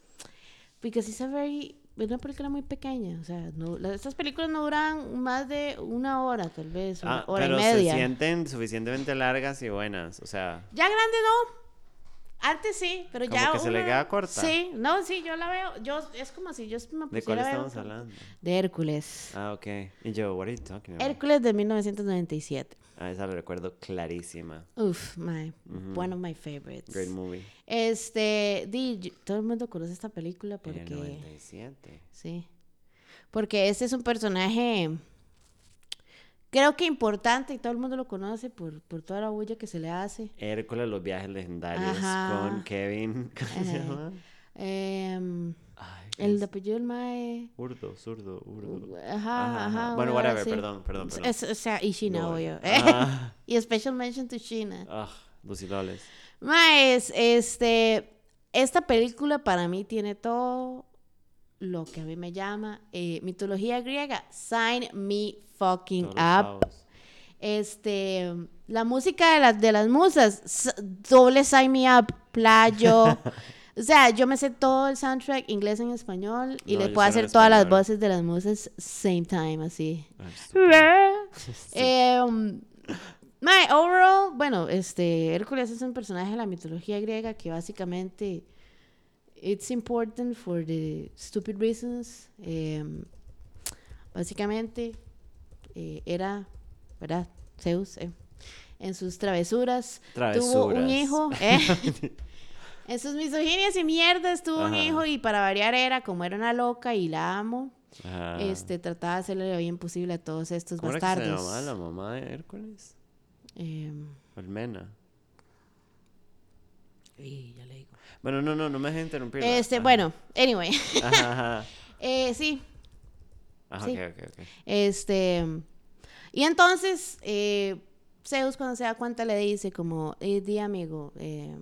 Because it's a very. Una película muy pequeña. O sea, no, estas películas no duran más de una hora, tal vez. Una Ah, hora pero y se media. sienten suficientemente largas y buenas. O sea, Ya grande no. Antes sí, pero Como ya. que se le queda corta. Sí, no, sí, yo la veo. Yo, es como si yo me ¿de pusiera cuál a ver estamos otra- hablando? De Hércules. Ah, ok. Y yo, what are you talking about? Hércules de 1997. Ah, esa la recuerdo clarísima. Uf, my, one of my favorites. Great movie. Este, di, todo el mundo conoce esta película En el porque, 97. sí, porque este es un personaje, creo que importante y todo el mundo lo conoce por, por toda la bulla que se le hace. Hércules, los viajes legendarios Ajá. con Kevin. [LAUGHS] ¿Cómo se Ajá. llama? Ay, el de apellido del mae, Urdo, zurdo, urdo. ajá, ajá. Bueno, una vara whatever, perdón, perdón, perdón. Es- o sea, y Sheena, Lol. obvio. [LAUGHS] Ah, y special mention to Sheena. ah, Lawless. Maes, este, esta película para mí tiene todo lo que a mí me llama eh, mitología griega. Sign me fucking Todos up. Este, la música de las, de las musas, doble sign me up, playo. [LAUGHS] o sea, yo me sé todo el soundtrack, inglés en español, y No, le puedo hacer todas las voces de las musas same time, así. Estúpido. [LAUGHS] Eh, um, my overall, bueno, este Hércules es un personaje de la mitología griega que básicamente it's important for the stupid reasons. Eh, básicamente eh, era, ¿verdad? Zeus eh, en sus travesuras, tuvo un Travesuras. hijo. [LAUGHS] [LAUGHS] eh, en sus misoginias y mierdas tuvo un Ajá. hijo y para variar era como era una loca y la amo. Ajá. Este, trataba de hacerle lo bien posible a todos estos ¿Cómo era que se bastardos. llamaba la mamá de Hércules? Em, Almena. y ya le digo. Bueno, no, no, no me dejes interrumpir. Este, Ajá. bueno, anyway. Ajá, ajá. [LAUGHS] Eh, sí, Ajá, Sí. ok, ok, ok. este. Y entonces, eh, Zeus cuando se da cuenta le dice como, eh, di amigo, eh,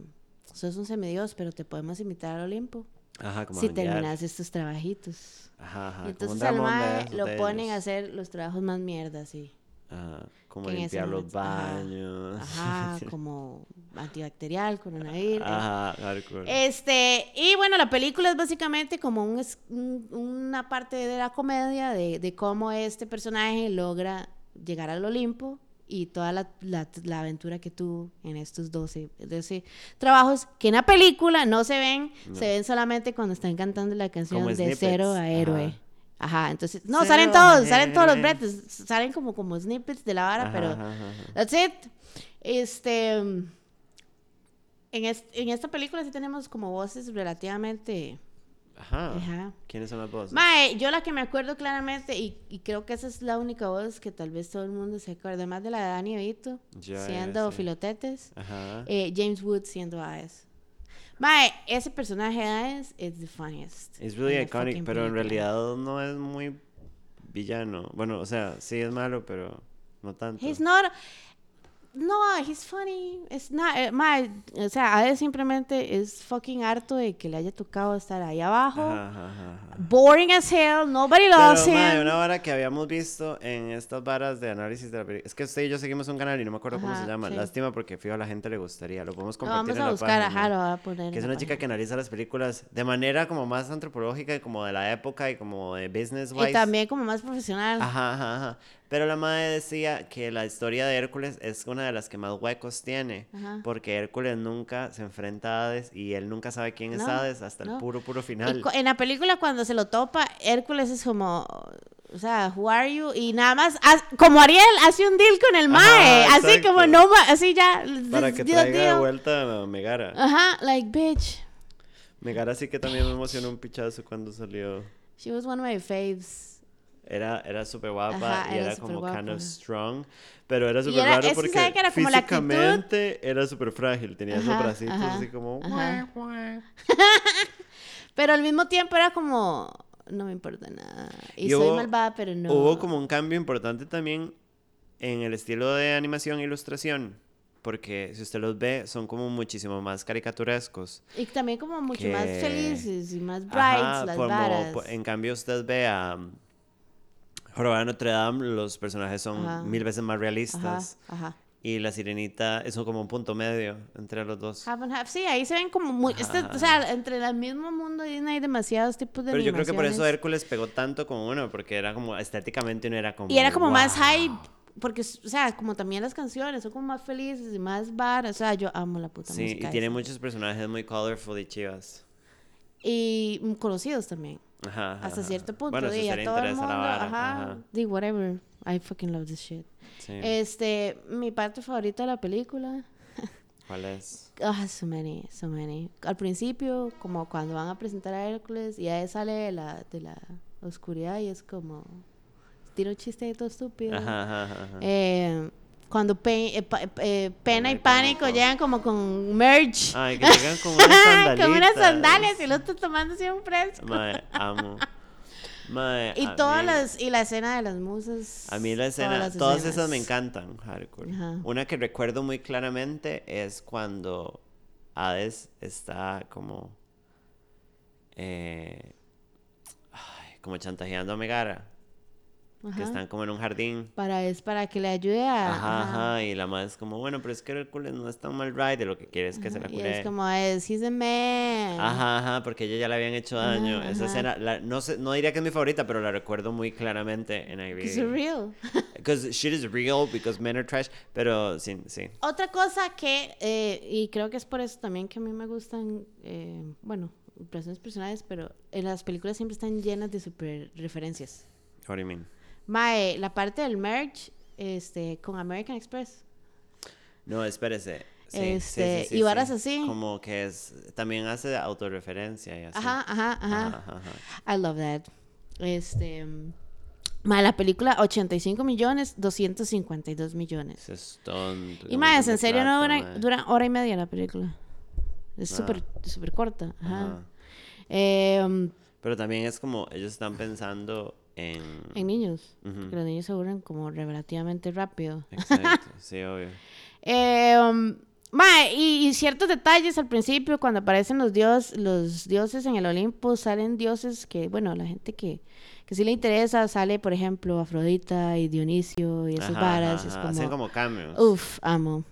sos un semidios, pero te podemos invitar al Olimpo Ajá, como si terminas estos trabajitos. Ajá, ajá. y entonces al mae lo ponen a hacer los trabajos más mierdas, sí. Ajá, como limpiar los momento- ajá, baños. Ajá, [LAUGHS] como antibacterial, coronavirus. Ajá, hardcore. Este, y bueno, la película es básicamente como un- una parte de la comedia de, de cómo este personaje logra llegar al Olimpo y toda la, la- la aventura que tuvo en estos 12, 12 trabajos que en la película no se ven, No. se ven solamente cuando están cantando la canción Como de snippets, cero a héroe. ajá. Ajá, entonces, no, Cero salen todos, salen todos los bretes, salen como, como snippets de la vara, Ajá, pero ajá, ajá. That's it. Este. En, es- en esta película sí tenemos como voces relativamente. Ajá. Ajá. ¿Quiénes son las voces? Mae, yo la que me acuerdo claramente, y, y creo que esa es la única voz que tal vez todo el mundo se acuerda, además de la de Dani Vito, Ya, siendo sé. Filotetes, Ajá. eh, James Wood siendo Aes. Mae, ese personaje de Aes is the funniest. Es really iconic, pero en realidad no es muy villano. Bueno, o sea, sí es malo, pero no tanto. He's not. No, he's funny. It's not. eh, mae, o sea, a él simplemente es fucking harto de que le haya tocado estar ahí abajo. Ajá, ajá, ajá. Boring as hell. Nobody Pero, loves mae, him. una vara que habíamos visto en estas varas de análisis de la película. Es que usted y yo seguimos un canal y no me acuerdo cómo se llama. sí. Lástima porque fijo a la gente le gustaría. Lo podemos compartir vamos en a la buscar, página. ajá, lo voy a poner. Que es en una la chica que página. analiza las películas de manera como más antropológica y como de la época y como de business wise. Y también como más profesional. Ajá, ajá, ajá. Pero la madre decía que la historia de Hércules es una de las que más huecos tiene. Ajá. Porque Hércules nunca se enfrenta a Hades y él nunca sabe quién es No, Hades hasta el puro, puro final. en la película cuando se lo topa, Hércules es como... O sea, who are you? Y nada más, como Ariel, hace un deal con el Ajá, mae. así como no, así ya. Para que traiga de vuelta a Megara. Ajá, like, bitch. Megara sí que también me emocionó un pichazo cuando salió. She was one of my faves. Era, era súper guapa Ajá, y era era como kind guapa. of strong. Pero era súper raro porque era físicamente era súper frágil. Tenía esos Ajá, bracitos ajá, así como... [LAUGHS] Pero al mismo tiempo era como, no me importa nada. Y, Y soy hubo- malvada, pero no. Hubo como un cambio importante también en el estilo de animación e ilustración. Porque si usted los ve, son como muchísimo más caricaturescos. Y también como mucho más que- felices y más brights Ajá, las como, varas. en cambio usted ve a de Notre Dame, los personajes son Ajá. mil veces más realistas. ajá. Y la sirenita es como un punto medio entre los dos. Half and half. Sí, ahí se ven como muy... este- o sea, entre el mismo mundo Disney hay demasiados tipos de Pero yo creo que por eso. Hércules pegó tanto como uno, porque era como estéticamente uno era como. Y era como más hype, porque, o sea, como también las canciones son como más felices y más varas. O sea, yo amo la puta Sí, música. y tiene esa. muchos personajes muy colorful y chivas. Y mm, conocidos también. Ajá, ajá, Hasta cierto punto. Bueno, a todo el mundo. vara. ajá. Di, whatever. I fucking love this shit. sí. Este, mi parte favorita de la película. [LAUGHS] ¿Cuál es? Ah, so many, so many. Al principio, como cuando van a presentar a Hércules y a él sale de la, de la oscuridad y es como. Tiro un chiste ahí todo estúpido. Ajá, ajá, ajá, ajá. Eh, cuando Pe- eh, pa- eh, Pena y Pánico llegan como con merch. Ay, que llegan con unas sandalitas. [LAUGHS] con unas sandalias y el otro tomándose un fresco. Mae, amo. Mae, Y todas mí- las, y la escena de las musas. A mí la escena, todas esas me encantan, hardcore. Ajá. Una que recuerdo muy claramente es cuando Hades está como, eh, ay, como chantajeando a Megara, que Ajá. están como en un jardín. Para, es para que le ayude a. Ajá, ajá. ajá, y la madre es como, bueno, pero es que Hércules no es tan mal ride, lo que quiere es que se la Y cure. es como, es, he's a man. Ajá, ajá, porque ella ya le habían hecho daño. Ajá, Esa ajá. escena, la- no, sé, no diría que es mi favorita, pero la recuerdo muy claramente en Ivy. real. [LAUGHS] Because shit is real, because men are trash. Pero sí, sí. Otra cosa que, eh, y creo que es por eso también que a mí me gustan, eh, bueno, impresiones personales, pero en las películas siempre están llenas de super referencias. What do you mean? Mae, la parte del merch, este, con American Express. No, espérese. Sí, Este, sí, sí, y varas sí. así. Como que es. También hace autorreferencia y así. Ajá, ajá, ajá. Ajá, ajá. I love that. Este, mae, la película 85 millones, 252 millones. Es tonto. Y más, en serio no dura, dura hora y media la película. Es Ah. súper, súper corta. Ajá. Ajá. Eh, Pero también es como. Ellos están pensando en. en niños. Porque los niños se aburren como relativamente rápido. Exacto, [LAUGHS] sí, obvio. Eh, um, mae, y, y ciertos detalles al principio, cuando aparecen los, dios, los dioses en el Olimpo, salen dioses que, bueno, la gente que, que sí le interesa, sale, por ejemplo, Afrodita y Dionisio y esas Ajá, varas. ajá, es como, Hacen como cameos. Uf, amo.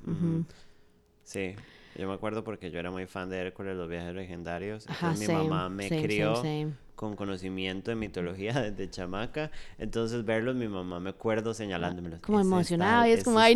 Sí. Yo me acuerdo porque yo era muy fan de Hércules, los viajes legendarios. Ajá, Entonces mi mamá me same, crió same, con conocimiento de mitología [LAUGHS] desde chamaca. Entonces verlos, mi mamá me acuerdo señalándomelo. Como "Ese es emocionado tal, y es como, tal,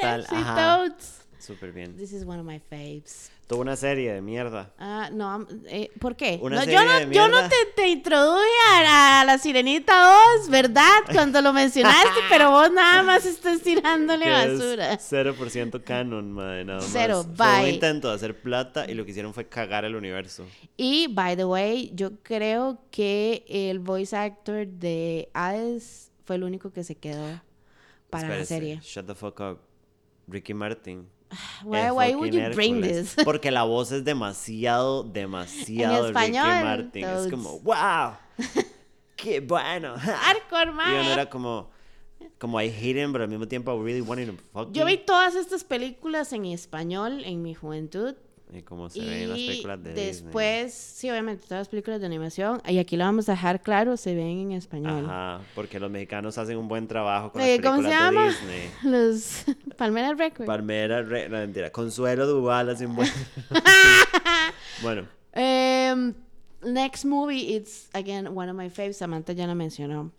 tal". that. Sí, Ajá, totes. Súper bien. This is one of my faves. Tuvo una serie de mierda. Ah, no, am- eh, ¿por qué? Una No, serie yo no, de yo no te, te introduje a, a la Sirenita 2, ¿verdad? Cuando lo mencionaste, [LAUGHS] pero vos nada más estás tirándole Que es basura. 0% canon, madre, nada más. Cero, Fue un bye. intento de hacer plata y lo que hicieron fue cagar el universo. Y, by the way, yo creo que el voice actor de Hades fue el único que se quedó para la Espérese, serie. Shut the fuck up. Ricky Martin. [SIGHS] Why, why would you bring Hércules. this? [LAUGHS] Porque la voz es demasiado, demasiado español, Ricky Martin. Es como, wow, [LAUGHS] qué bueno. [LAUGHS] Hardcore, Y uno era como, como I hate him, pero al mismo tiempo I really wanted to fuck Yo vi todas estas películas en español en mi juventud. Y como se ve en las Y películas de Disney. después, sí, obviamente, todas las películas de animación, y aquí lo vamos a dejar claro, se ven en español. Ajá, porque los mexicanos hacen un buen trabajo con las ¿Cómo se películas llama? de Disney. [LAUGHS] Los [LAUGHS] Palmera Records. Palmera, re- no, mentira, Consuelo Duval hace un buen... [LAUGHS] bueno, Em, next movie, it's again one of my faves. Samantha ya la mencionó.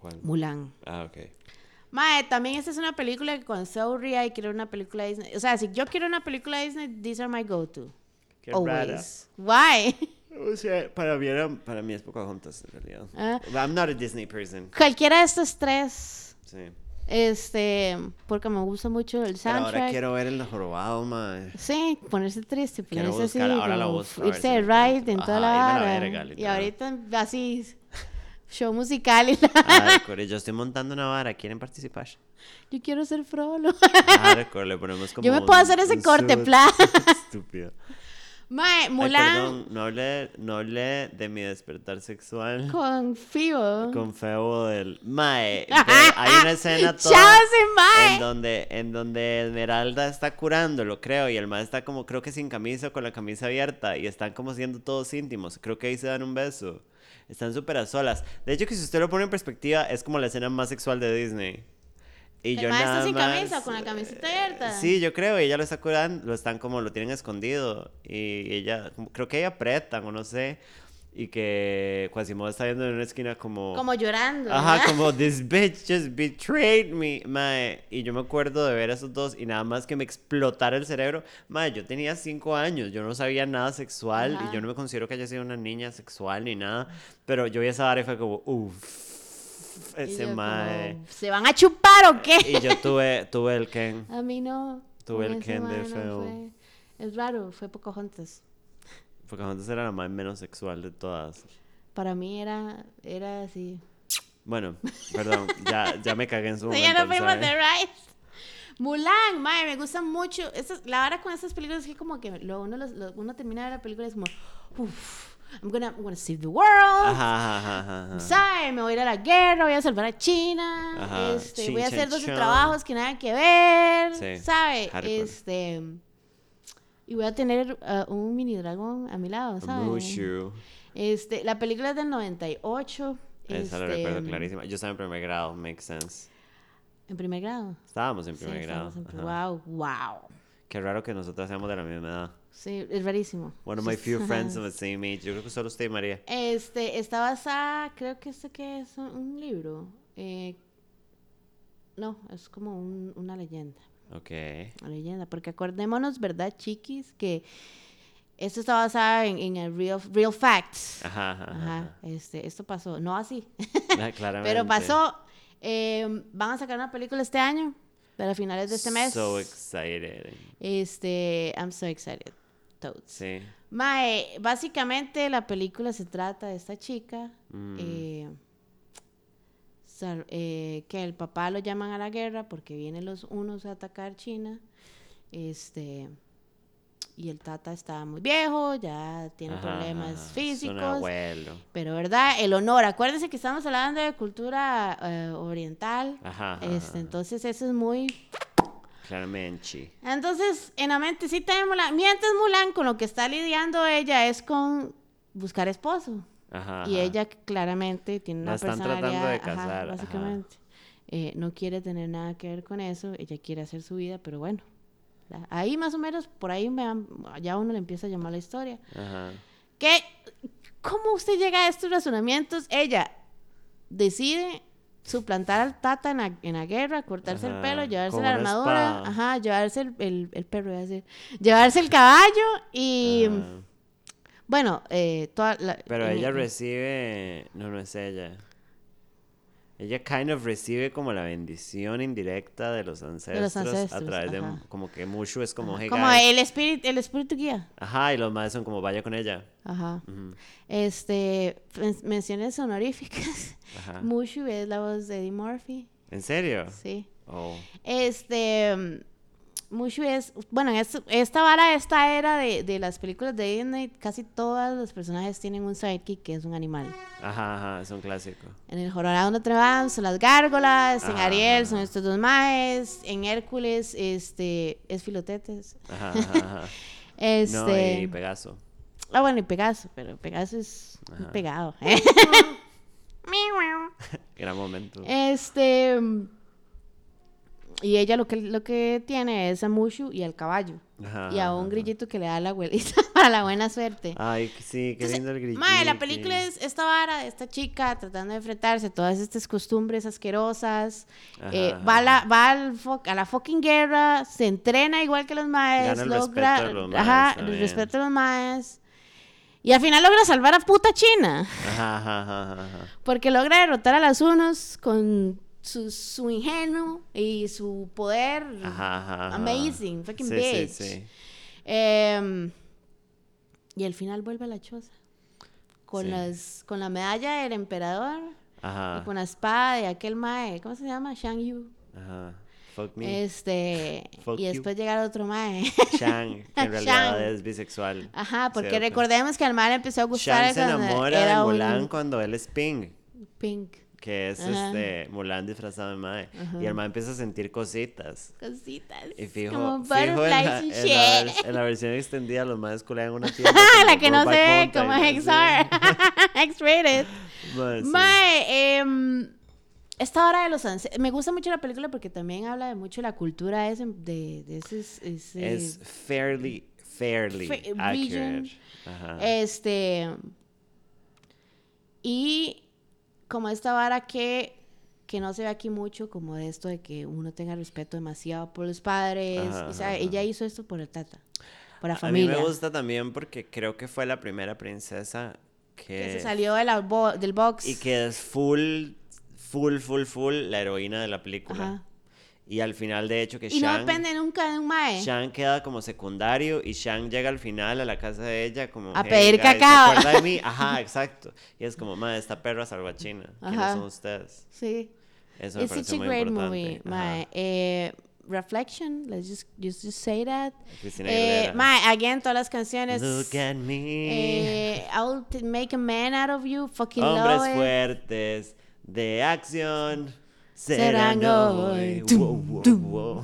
¿cuál? Mulan. Ah, ok. Mae, también esta es una película que cuando estoy aburrida y quiero una película Disney. O sea, si yo quiero una película Disney, these are my go-to. Qué rara. Always. Why? [LAUGHS] O sea, para mí, era, para mí es Pocahontas, en realidad. Ah. I'm not a Disney person. Cualquiera de estos tres, Sí. este, porque me gusta mucho el Pero ahora soundtrack. quiero ver el jorobado, mae. Sí, ponerse triste, Quiero ponerse así, buscar, ahora la como busco, a ver irse de ride en toda la la vara. y ahorita así, show musical y la... Hardcore, yo estoy montando una vara, ¿quieren participar? Yo quiero ser Frollo. Hardcore, le ponemos como Yo me un- puedo hacer ese corte, plan. [LAUGHS] Estúpido. Mae, Ay, Mulan perdón, no hablé, no hablé de mi despertar sexual con Fibo. con Febo del... Mae, [LAUGHS] hay una escena toda... ¡Chao, ese mae! En donde, en donde Esmeralda está curándolo, creo, y el mae está como, creo que sin camisa con la camisa abierta, y están como siendo todos íntimos. Creo que ahí se dan un beso. Están súper a solas. De hecho, que si usted lo pone en perspectiva, es como la escena más sexual de Disney. Y ¿El yo mae está nada sin más- camisa, con la camiseta abierta? Sí, yo creo, y ella lo está curando, lo están como, lo tienen escondido, y ella, creo que ella apretan, o no sé, y que Quasimodo está viendo en una esquina como... Como llorando. Ajá, ¿verdad? como [LAUGHS] this bitch just betrayed me, mae. Y yo me acuerdo de ver a esos dos y nada más que me explotara el cerebro. Mae, yo tenía cinco años, yo no sabía nada sexual Ajá. y yo no me considero que haya sido una niña sexual ni nada. Pero yo vi esa vara y fue como, uff, ese mae. como, ¿Se van a chupar o qué? Y yo tuve, [LAUGHS] tuve el Ken. A mí no. Tuve el Ken de no feo. fue. Es raro, fue Pocahontas. Porque antes era la más menos sexual de todas. Para mí era, era así. Bueno, perdón, ya, ya me cagué en su [LAUGHS] momento. ya nos fuimos de right. Mulan, mae, me gusta mucho. Estas- la vara con estas películas es que como que lo, uno, los- lo- uno termina de ver la película y es como, uff, I'm gonna, I'm gonna save the world. Ajá, ajá, ajá, ajá. ¿Sabe? Me voy a ir a la guerra, voy a salvar a China. Ajá, Este, chin, voy a hacer 12 chan. trabajos que nada que ver. Sí, ¿Sabe? hardcore. Este. Y voy a tener uh, un mini dragón a mi lado, ¿sabe? Mushu. Este, la película es del 98. Esa la este, recuerdo clarísima. Yo estaba en primer grado, makes sense. En primer grado. Estábamos en Sí, primer grado. estamos en- ajá. Wow, wow. Qué raro que nosotros seamos de la misma edad. Sí, es rarísimo. One of my few friends [LAUGHS] of the same age. Yo creo que solo usted y María. Este, está basada, creo que esto que es un, un libro. Eh, no, es como un- una leyenda. Ok. Una leyenda, porque acordémonos, ¿verdad, chiquis? Que esto está basado en, en el real, real facts. Ajá, ajá. Ajá, este, esto pasó, no así, Ah, [LAUGHS] Claramente. pero pasó. Eh, van a sacar una película este año, para finales de este mes. So excited. Este, I'm so excited. Toads. Sí. Mae, básicamente la película se trata de esta chica Mm. eh, eh, que el papá lo llaman a la guerra porque vienen los unos a atacar China. Este y el tata está muy viejo, ya tiene Ajá, problemas físicos. Pero verdad, el honor, acuérdense que estamos hablando de cultura eh, oriental. Ajá, Este, entonces eso es muy Claramente. entonces, en la mente sí tenemos Mulan. Mientras Mulan con lo que está lidiando ella es con buscar esposo. Ajá. Y ajá. ella claramente tiene La una están personalidad. tratando de casar, ajá. básicamente. Eh, no quiere tener nada que ver con eso. Ella quiere hacer su vida, pero bueno. la- Ahí más o menos, por ahí me, ya uno le empieza a llamar la historia. ¿Qué? ¿Cómo usted llega a estos razonamientos? Ella decide suplantar al tata en la, en la guerra, cortarse el Ajá, pelo, llevarse la armadura, ajá, llevarse el, el, el perro, a decir, llevarse el caballo y, Ajá. Bueno, eh, toda la... Pero ella recibe. No, no es ella. Ella kind of recibe como la bendición indirecta de los ancestros, a ancestros, través de como que Mushu es como, hey, como el espíritu, el espíritu guía. Ajá, y los más son como vaya con ella. Ajá. Este, men- menciones honoríficas. Ajá. Mushu es la voz de Eddie Murphy, ¿En serio? sí. Oh. Este. Mushu es. Bueno, en este- esta vara, esta era de, de las películas de Disney, casi todos los personajes tienen un sidekick que es un animal. Ajá, ajá, es un clásico. En el Jorobado Notre Dame son las gárgolas, en Ariel ajá. son estos dos maes, en Hércules este, es Filotetes. Ajá, [LAUGHS] ajá, ajá. Este, No, y Pegaso. Ah, bueno, y Pegaso, pero Pegaso es pegado. [LAUGHS] [LAUGHS] Gran momento. este. Y ella lo que, lo que tiene es a Mushu y al caballo. Ajá, y a un ajá. grillito que le da a la abuelita [LAUGHS] para la buena suerte. Ay, sí, qué Entonces, lindo el grillito. Mae, la película es esta vara de esta chica tratando de enfrentarse a todas estas costumbres asquerosas. Ajá, eh, va a la, va al a la fucking guerra, se entrena igual que los maes, logra respeto los maes ajá, el respeto de los maes. Y al final logra salvar a puta China. Ajá, ajá, ajá, ajá. Porque logra derrotar a las unos con su, su ingenuo y su poder. Ajá, ajá. Amazing, fucking sí, bitch. Sí, sí. Em, y al final vuelve a la choza. Con, las, con la medalla del emperador Ajá. y con la espada de aquel mae. ¿Cómo se llama? Shang Yu. Ajá. Fuck me. Este. Fuck y you. después llega otro mae. Shang, [LAUGHS] que en realidad Shang. es bisexual. Ajá, porque Cierto. recordemos que al mae empezó a gustar Shang se enamora era de un Mulan cuando él es Ping, Pink. Que es Ajá. este Mulan disfrazado de Mae. Y el Mae empieza a sentir cositas. Cositas. Y fijo, como fijo en, la, en la vers- en la versión extendida los Maes culean una [LAUGHS] tienda. la que no se ve como XR. [LAUGHS] X-rated. [LAUGHS] Mae, sí. Mae, em, esta hora de los ancestros. Me gusta mucho la película porque también habla de mucho la cultura ese, de, de ese, ese- Es fairly, fairly Fa- region. accurate. Ajá. Este. Y como esta vara que, que no se ve aquí mucho, como de esto de que uno tenga respeto demasiado por los padres. Ajá, o sea, ajá, ella hizo esto por el tata, por la A mí familia. me gusta también porque creo que fue la primera princesa que, que se salió de la bo- del box. y que es full, full, full, full la heroína de la película. Y al final, de hecho, que Y no Shang, depende nunca de un mae. Shang queda como secundario y Shang llega al final a la casa de ella como... A "Hey, pedir guys, ¿se cacao". acuerda de mí? [LAUGHS] Ajá, exacto. Y es como, madre, esta perra salva a China. ¿Quiénes Ajá. son ustedes? Sí. Eso me It's such a muy great importante. movie, mae. Eh, Reflection, let's just, just, just say that. Eh, mae, again, todas las canciones. Look at me. Eh, I'll make a man out of you, fucking Hombres love it. fuertes de acción Serán hoy. Wow, wow, wow.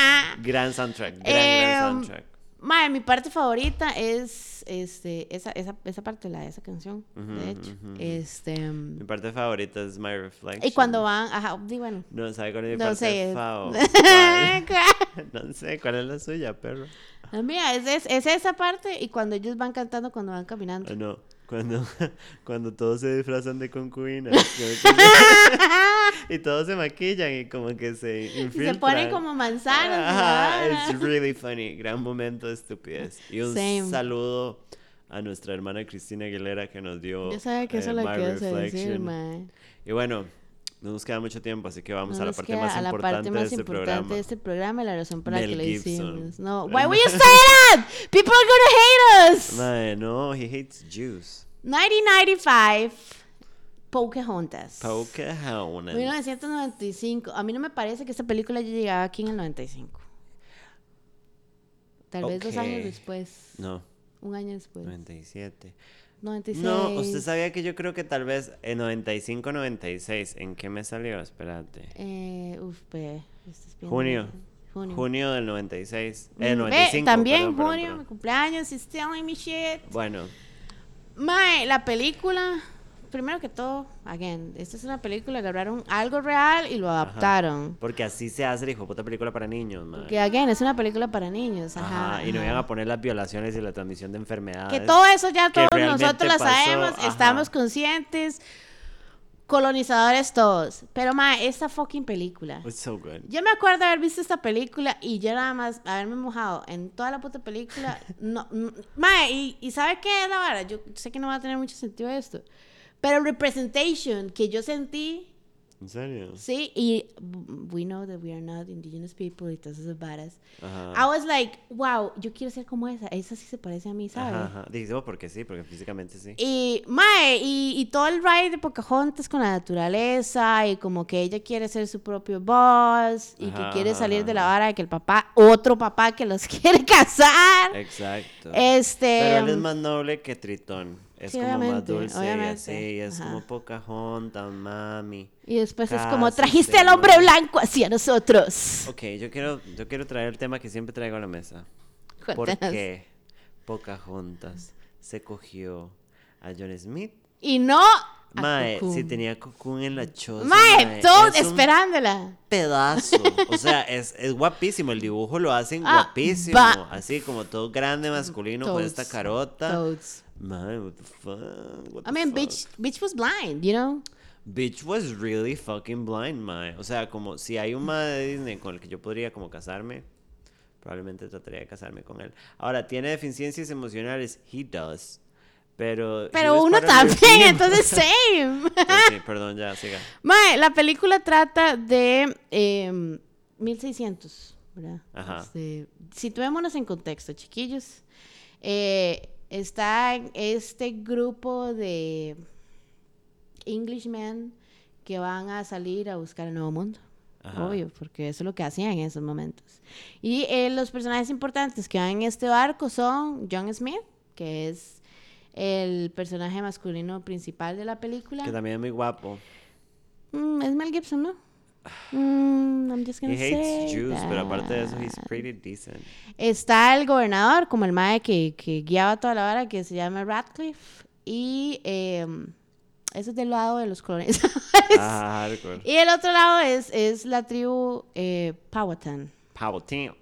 [LAUGHS] gran soundtrack, gran, Em, gran soundtrack. Mae, mi parte favorita es este, esa, esa, esa parte, la de esa canción, Ujú, de hecho. ujú. Este, Mi parte favorita es My Reflection. y cuando van, ajá, di bueno. No, ¿sabe cuál es mi No parte sé. favorita? [LAUGHS] [LAUGHS] No sé, ¿cuál es la suya, perro? La mía, es, es, es esa parte y cuando ellos van cantando, cuando van caminando. Ah, no, cuando, [LAUGHS] cuando todos se disfrazan de concubinas. [LAUGHS] [LAUGHS] y todos se maquillan y como que se Y infiltran. se ponen como manzanas. y vara. it's really funny. Gran momento de estupidez. Y un Same. saludo a nuestra hermana Cristina Aguilera que nos dio. Yo sabía que eso eh, es lo que decir. Y bueno, no nos queda mucho tiempo, así que vamos No a la parte más a la importante parte más de este importante programa. de este programa y la razón por la Mel que lo Gibson. hicimos. No, why would you [LAUGHS] say that? People are gonna hate us. Mae, no, he hates Jews. 1995, Pocahontas. Pocahontas. 1995. A mí no me parece que esta película ya llegaba aquí en el 95. Tal vez dos años después. No, Un año después. 97. 96. No, usted sabía que yo creo que tal vez en 95, 96. ¿En qué me salió? Espérate. Eh, uf, viendo- Junio. Junio. Junio del 96. Eh, Mm, ve, 95. también perdón, perdón, junio, perdón. mi cumpleaños, is telling me shit. Bueno, Mae, la película, primero que todo, again, esta es una película que agarraron algo real y lo adaptaron. porque así se hace la hijo puta película para niños, man. Que again, es una película para niños, ajá. Ajá, y no ajá. iban a poner las violaciones y la transmisión de enfermedades. Que todo eso ya todos nosotros pasó, sabemos, ajá. estamos conscientes, colonizadores todos. Pero mae, esta fucking película. It's so good. Yo me acuerdo haber visto esta película y yo nada más haberme mojado en toda la puta película. No, n- mae, y, y ¿sabe qué es la vara? Yo sé que no va a tener mucho sentido esto. Pero representation que yo sentí, ¿En serio? sí, y we know that we are not indigenous people y todas esas varas. Ajá. I was like, wow, yo quiero ser como esa. Esa sí se parece a mí, ¿sabes? Ajá, ajá. Dijiste, "Oh, porque sí, porque físicamente sí. Y, mae, y, y todo el ride de Pocahontas con la naturaleza y como que ella quiere ser su propio boss y que quiere salir de la vara de que el papá, otro papá que los [LAUGHS] quiere casar. Exacto. Este... Pero él es más noble que Tritón. Es Sí, como más obviamente, dulce y así. es Ajá. como Pocahontas, mami. Y después es como, trajiste al hombre mami". blanco hacia nosotros. Ok, yo quiero, yo quiero traer el tema que siempre traigo a la mesa. ¿Por Cuéntanos. qué Pocahontas se cogió a John Smith? Y no... a Mae, Cocoon. si tenía Cocoon en la choza. Mae, todo es esperándola. pedazo. O [LAUGHS] sea, es, es guapísimo. El dibujo lo hacen Ah, guapísimo. va. Así como todo grande, masculino, con esta Toads, carota. toads. Mae, what the fuck? what I the mean, fuck? bitch, bitch was blind, you know? Bitch was really fucking blind, mae. O sea, como si hay un mae de Disney con el que yo podría como casarme, probablemente trataría de casarme con él. Ahora, ¿tiene deficiencias emocionales? He does. Pero. Pero uno también, entonces [LAUGHS] same. Sí, perdón, ya, siga. Mae, la película trata de eh, 1600, ¿verdad? Ajá. Este, situémonos en contexto, chiquillos. Eh, está este grupo de Englishmen que van a salir a buscar el nuevo mundo. Ajá. Obvio, porque eso es lo que hacían en esos momentos. Y eh, los personajes importantes que van en este barco son John Smith, que es el personaje masculino principal de la película. Que también es muy guapo. Mm, es Mel Gibson, ¿no? Mm, I'm just He gonna hates say Jews, pero aparte de eso, he's pretty decent. Está el gobernador, como el mae que, que guiaba toda la vara, que se llama Radcliffe. Y eh, eso es del lado de los colonizadores. [LAUGHS] Ah, y el otro lado es, es la tribu eh, Powhatan. Powhatan.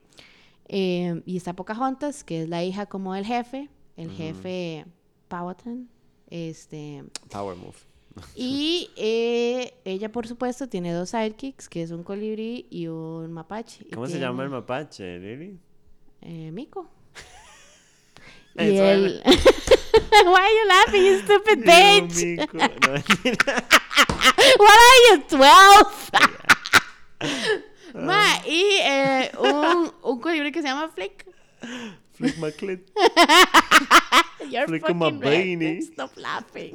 Eh, y está Pocahontas, que es la hija como del jefe, el jefe Powhatan. Este, Power move. [LAUGHS] y eh, ella, por supuesto, tiene dos sidekicks, que es un colibrí y un mapache. ¿Cómo se tiene, llama el mapache, Lili? Eh, Mico. [LAUGHS] y. [LAUGHS] Why are you laughing, you stupid bitch? No. What are you, 12? Ma, y eh, un, un colibrí que se llama Flick. Flick my clit. You're my fucking beanie. Stop laughing.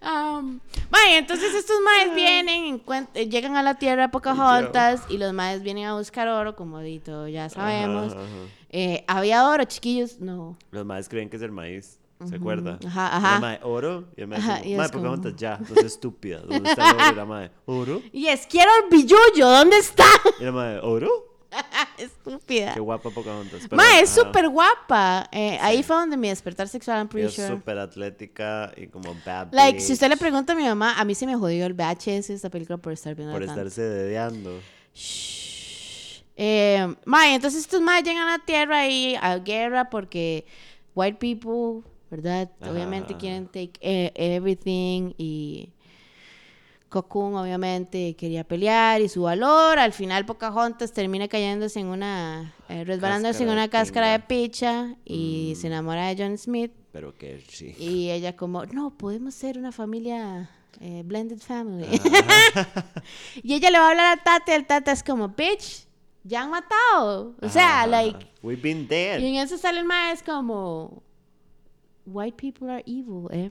Um, mae, entonces estos maes vienen, encuent- eh, llegan a la tierra de Pocahontas y los maes vienen a buscar oro, como dito, ya sabemos. Ajá, ajá. Eh, ¿Había oro, chiquillos? No. Los maes creen que es el maíz. ¿Se acuerda? Ajá, ajá. La mae, oro. Y el mae, Ajá, como, y mae, es ¿por qué como- montas ya? [LAUGHS] No seas estúpida. ¿Dónde está el oro? Y la mae, ¿oro? Y es, quiero el billullo, ¿dónde está? Y la mae, ¿oro? [LAUGHS] Estúpida. Qué guapa Pocahontas. pero, Ma, es ajá. súper guapa. Eh, Ahí fue donde mi despertar sexual, I'm Y pretty Es sure. súper atlética y como bad Like, si usted le bitch pregunta a mi mamá, a mí se me jodió el VHS esta película por estar viendo Por estarse dedeando. Shh. Eh, ma, entonces estos más llegan a la tierra y a guerra porque white people, ¿verdad? Ajá, Obviamente quieren take eh, everything y Cocoon obviamente quería pelear y su valor. Al final Pocahontas termina cayéndose en una, eh, resbalándose en una cáscara de picha y se enamora de John Smith. Pero que sí. Y ella como, no, podemos ser una familia eh, blended family. [LAUGHS] y ella le va a hablar a Tata y el Tata es como, bitch, ya han matado. O sea, like, We've been there. y en eso sale el maestro como, white people are evil, eh.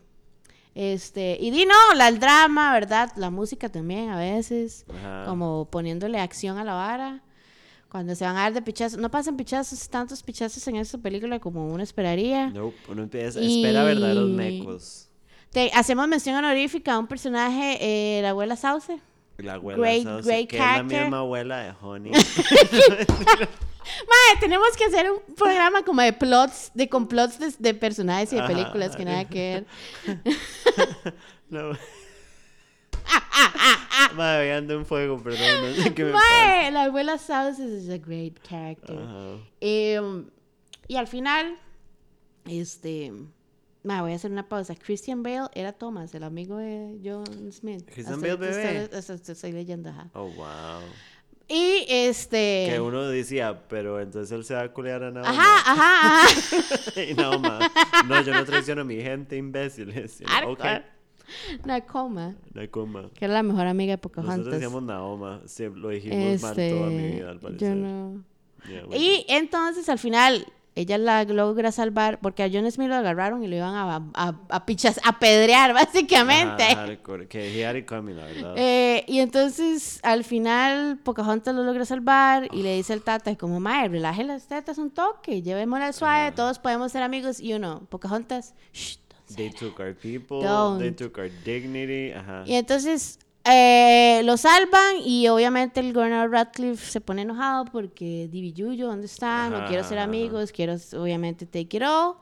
Este, y di no, la, el drama, ¿verdad? La música también a veces, Ajá. como poniéndole acción a la vara. Cuando se van a dar de pichazos, no pasan pichazos, tantos pichazos en esta película como uno esperaría. Nope, uno empieza, espera verdaderos Y- mecos. Te, hacemos mención honorífica a un personaje, eh, la abuela Sauce. La abuela Great- Sauce, great que es la character. misma abuela de Honey. [LAUGHS] [LAUGHS] Mae, tenemos que hacer un programa como de plots, de complots de, de personajes y de películas que nada que ver. [LAUGHS] no. [LAUGHS] Madre, ando en fuego, perdón. No sé qué me pasa. Mae, la abuela Sauce is a great character. Eh, y al final, este, mae, voy a hacer una pausa. Christian Bale era Thomas, el amigo de John Smith. Christian Bale, bebé. estoy- estoy leyendo, ajá. Oh, wow. Y este. Que uno decía, pero entonces él se va a culear a Naoma. Ajá, ajá, ajá. [LAUGHS] y Naoma, no, yo no traiciono a mi gente, imbéciles. [LAUGHS] Y yo, ok, Hardcore. Nakoma, Nakoma. que era la mejor amiga de Nosotros Pocahontas. decíamos Naoma, lo dijimos mal toda mi Este, vida, al yo parecer. no. Yeah, bueno. Y entonces al final ella la logra salvar porque a John Smith lo agarraron y lo iban a, a, a pichas, a pedrear [LAUGHS] básicamente. Ajá, hardcore, que la verdad. Eh, y entonces al final Pocahontas lo logra salvar y le dice al tata como, mae, relaje las tetas un toque, llevémosla al suave, todos podemos ser amigos. Y uno, Pocahontas, shh, They that". took our people, they took our dignity. Ajá. Y entonces eh, lo salvan y obviamente el gobernador Radcliffe se pone enojado porque Divi Yuyo, ¿dónde está? No quiero ser amigos, quiero obviamente take it all.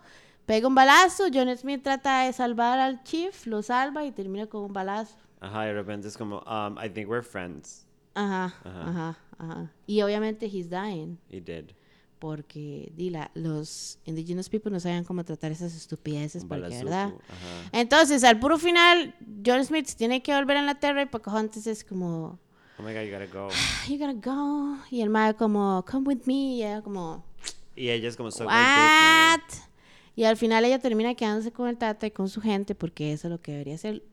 Pega un balazo, John Smith trata de salvar al chief, lo salva y termina con un balazo. Ajá, y de repente es como, um, I think we're friends. Ajá, Ajá. ajá, ajá. Y obviamente he's dying He did. Porque dila, los indigenous people no sabían cómo tratar esas estupideces, porque, balazuco, ¿verdad? Ajá. Entonces, al puro final, John Smith tiene que volver en la tierra y Pocahontas es como, Oh my god, you gotta go. you gotta go. Y el mae como, come with me. Y ella como, Y ella es como, what? Y al final ella termina quedándose con el tata y con su gente porque eso es lo que debería ser.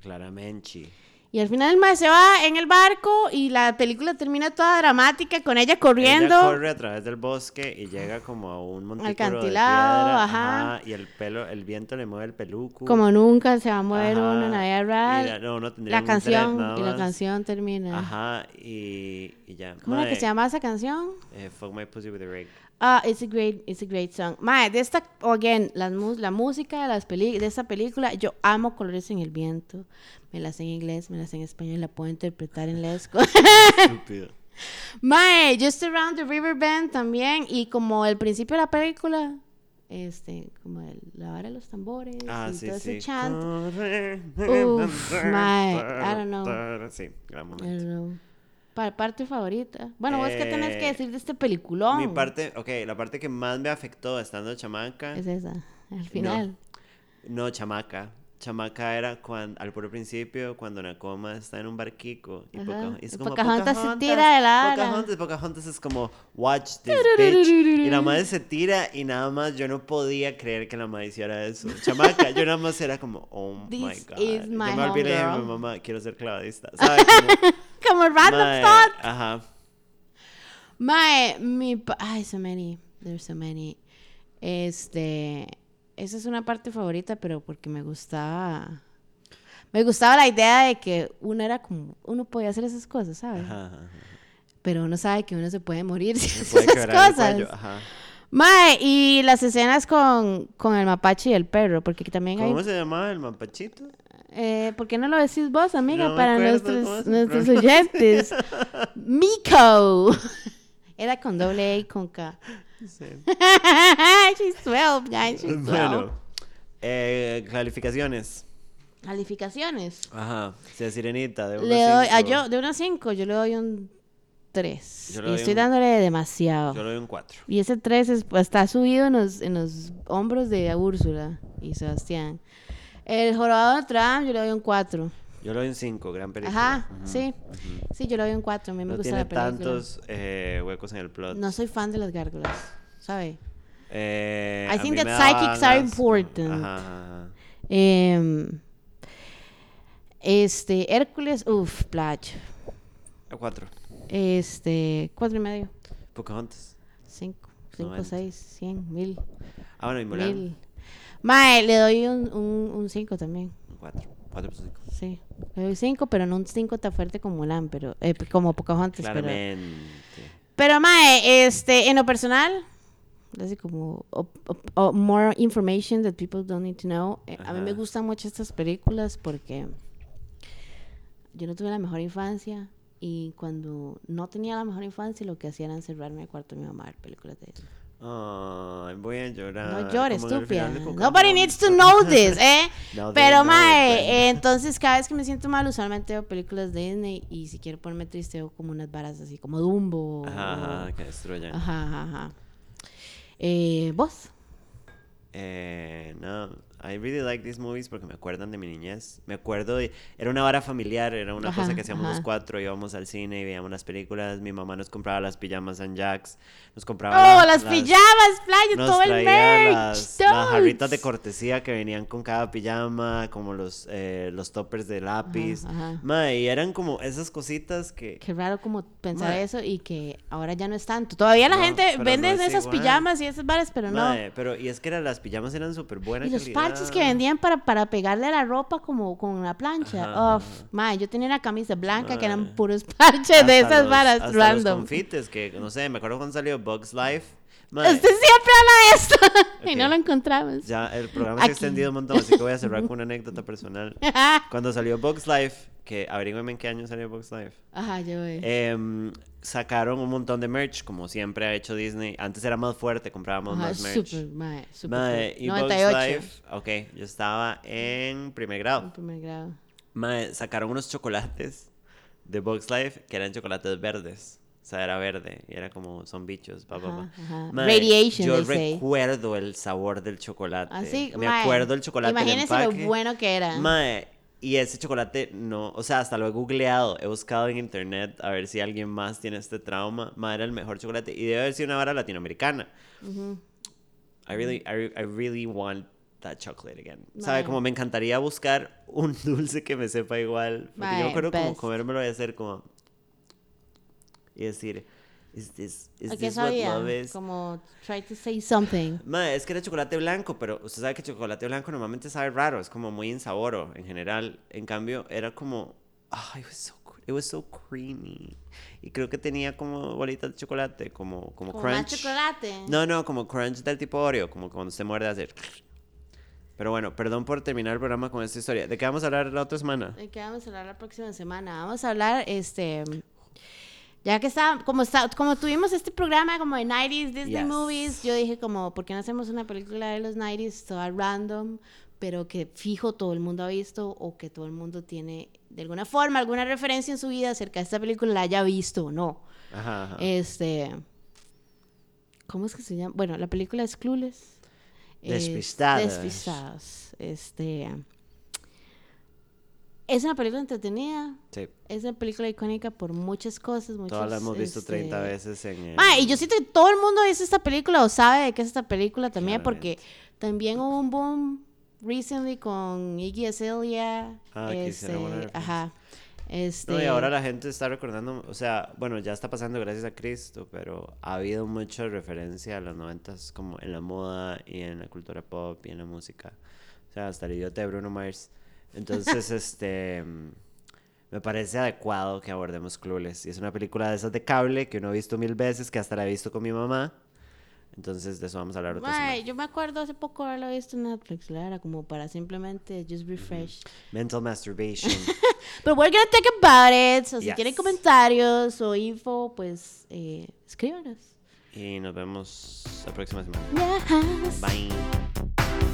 Claramente. Y al final el mae se va en el barco y la película termina toda dramática con ella corriendo. Ella corre a través del bosque y llega como a un montículo Alcantilado, de piedra, ajá. Y el pelo, el viento le mueve el peluco. Como nunca se va a mover Ajá, uno en la vida la- no, no La canción, y la canción termina. Ajá, y, y ya. ¿Cómo era que Mae, se llama esa canción? eh, Fuck My Pussy With a Rake. Ah, it's a great, it's a great song. Mae, de esta, again, mus- la música de, las peli de esta película, yo amo Colores en el Viento. Me la sé en inglés, me la sé en español, la puedo interpretar en lesco. Estúpido. [LAUGHS] Mae, Just Around the River Bend también. Y como el principio de la película, este, como el, la de los tambores Ah, y sí, todo sí. ese chant. Uf, mae, I don't know. Sí, gran I momento. don't know. Pa- parte favorita. Bueno, vos qué tenés que Eh, decir de este peliculón. Mi parte, ok, la parte que más me afectó estando chamaca. es esa, al final. No, chamaca. Chamaca era cuando, al puro principio, cuando Nakoma está en un barquico. Y. Poca- y es como Pocahontas se tira de la. Pocahontas, Pocahontas es como, watch this bitch. Y la madre se tira y nada más yo no podía creer que la madre hiciera eso. Chamaca, yo nada más era como, oh my god. is yo my me olvidé de mi mamá, quiero ser clavadista. ¿Sabes? Como, Como random mae, thought. Ajá. Mae, mi... pa- Ay, so many. There's so many. Este... Esa es una parte favorita, pero porque me gustaba... Me gustaba la idea de que uno era como... Uno podía hacer esas cosas, ¿sabes? Ajá, ajá. Pero uno sabe que uno se puede morir si Me hace puede esas quebrar el cosas. cuello, Ajá. Mae, y las escenas con, con el mapache y el perro, porque aquí también hay... ¿Cómo se llamaba el mapachito? Eh, ¿Por qué no lo decís vos, amiga, No para nuestros, oyentes? [LAUGHS] Miko. [LAUGHS] Era con doble A y con K. Sí. [LAUGHS] She's 12, guys. She's 12. Bueno, eh, calificaciones. Calificaciones. Ajá. Es sirenita, de uno Le a doy, a yo, de 1 a 5, yo le doy un 3. Yo le Y estoy un- dándole demasiado. Yo le doy un 4. Y ese 3 es- está subido en los, en los hombros de Úrsula y Sebastián. El jorobado de Dame, yo le doy un 4. Yo le doy un 5, gran película. Ajá, Ujú, sí. ujú. Sí, yo le doy un 4. A mí me No gusta tiene la película. tantos eh, huecos en el plot. No soy fan de las gárgolas, ¿sabe? Eh, I think that psychics are important. Ajá, ajá, ajá. Em, este, Hércules, uff, plach. A 4. Este, cuatro y medio. Pocahontas. Cinco, cinco, 90. seis, cien, mil, Ah, bueno, y Mulan. mil. Mae, le doy un, un, un cinco también. Un 4. 4 por 5. Sí. Le doy cinco, pero no un cinco tan fuerte como Mulan, pero, eh, como Pocahontas, pero. Claramente. Pero, mae, este, en lo personal, así como o- o- o more information that people don't need to know. eh, a mí me gustan mucho estas películas porque yo no tuve la mejor infancia y cuando no tenía la mejor infancia lo que hacía era encerrarme al cuarto de mi mamá a ver películas de Disney. Ay, voy a llorar. No llores, estúpida. Nobody needs to know [LAUGHS] this, ¿eh? No, Pero, mae, eh, entonces cada vez que me siento mal, usualmente veo películas de Disney y si quiero ponerme triste veo como unas varas así, como Dumbo. Ajá, o- ajá, que destruyan. Ajá, ajá, ajá. Eh, ¿Vos? Eh, no, I really like these movies porque me acuerdan de mi niñez. Me acuerdo de. Era una vara familiar, era una Ajá, cosa que hacíamos los ajá. cuatro. Íbamos al cine y veíamos las películas. Mi mamá nos compraba las pijamas San Jacks. Nos compraba. ¡Oh, la- las, pijamas, playa! Nos Todo el merch. las, las jarritas de cortesía que venían con cada pijama, como los, eh, los toppers de lápiz. Ajá. Mae, y eran como esas cositas que. Qué raro como pensar Mae. eso y que ahora ya no es tanto. Todavía la No, gente vende no es esas igual. pijamas y esas varas, pero no. Mae, pero y es que era- las pijamas eran súper buenas. Y los parches que vendían para, para pegarle a la ropa como con la plancha. Uf, mae, yo tenía una camisa blanca que eran puros [LAUGHS] parches de esas varas Hasta random. los confites, que no sé, me acuerdo cuando salió Bugs Life. Mae, Usted siempre habla de esto [LAUGHS] y no lo encontramos. ya el programa se ha extendido un montón, así que voy a cerrar con una [LAUGHS] anécdota personal. [LAUGHS] Cuando salió Bugs Life, que averígüenme en qué año salió Bugs Life. Ajá, yo voy. em, sacaron un montón de merch, como siempre ha hecho Disney. Antes era más fuerte, comprábamos Ajá, más merch. super, mae, super y Bugs 98. Life, ok, yo estaba en primer En grado. primer grado. Mae, sacaron unos chocolates de Bugs Life que eran chocolates verdes. O sea, era verde y era como, son bichos, pa, pa, pa. Radiation, Yo they say. recuerdo el sabor del chocolate. Así, Me mae, acuerdo el chocolate Imagínese empaque. lo bueno que era. Mae, y ese chocolate no, o sea, hasta lo he googleado, he buscado en internet a ver si alguien más tiene este trauma. Mae, era el mejor chocolate y debe haber sido una vara latinoamericana. I really, I, I really want that chocolate again. ¿Sabe? Mae. Como me encantaría buscar un [LAUGHS] dulce que me sepa igual. Porque yo me acuerdo como best. comérmelo y hacer como... Y decir, is this, is ¿A qué this what love is? Como try to say something. Mae, es que era chocolate blanco, pero usted sabe que chocolate blanco normalmente sabe raro, es como muy insaboro en general. En cambio, era como, ah, it was so, it was so creamy. Y creo que tenía como bolitas de chocolate, como, como, Como más crunch. chocolate. No, no, como crunch del tipo Oreo, como cuando se muerde hacer. Pero bueno, perdón por terminar el programa con esta historia. ¿De qué vamos a hablar la otra semana? ¿De qué vamos a hablar la próxima semana? Vamos a hablar, este, ya que está, como está, como tuvimos este programa como de 90s Disney Yes. Movies, yo dije como, ¿por qué no hacemos una película de los 90s toda random, pero que fijo todo el mundo ha visto o que todo el mundo tiene de alguna forma alguna referencia en su vida acerca de esta película la haya visto o no? Ajá, ajá. Este, ¿cómo es que se llama? Bueno, la película es Clueless. Es Despistadas. Despistadas. Este, es una película entretenida. Sí, Es una película icónica por muchas cosas. Muchos, todas la hemos visto este, 30 veces en el... Ma, y yo siento que todo el mundo dice esta película o sabe de qué es esta película también, Claramente. porque también hubo un boom recently con Iggy Azalea. Ah, este, ajá. Este, No, y ahora la gente está recordando, o sea, bueno, ya está pasando gracias a Cristo, pero ha habido mucha referencia a los noventas como en la moda y en la cultura pop y en la música. O sea, hasta el idiota de Bruno Mars. Entonces, [LAUGHS] este, mm, me parece adecuado que abordemos Clueless. Y es una película de esas de cable que uno ha visto mil veces, que hasta la he visto con mi mamá. Entonces, de eso vamos a hablar otra ma, semana. yo me acuerdo hace poco haberlo visto en Netflix, la era como para simplemente just refresh. Mental masturbation. [LAUGHS] Pero we're gonna talk about it. So, si Yes. tienen comentarios o info, pues eh, escríbanos. y nos vemos la próxima semana. Yes. Bye.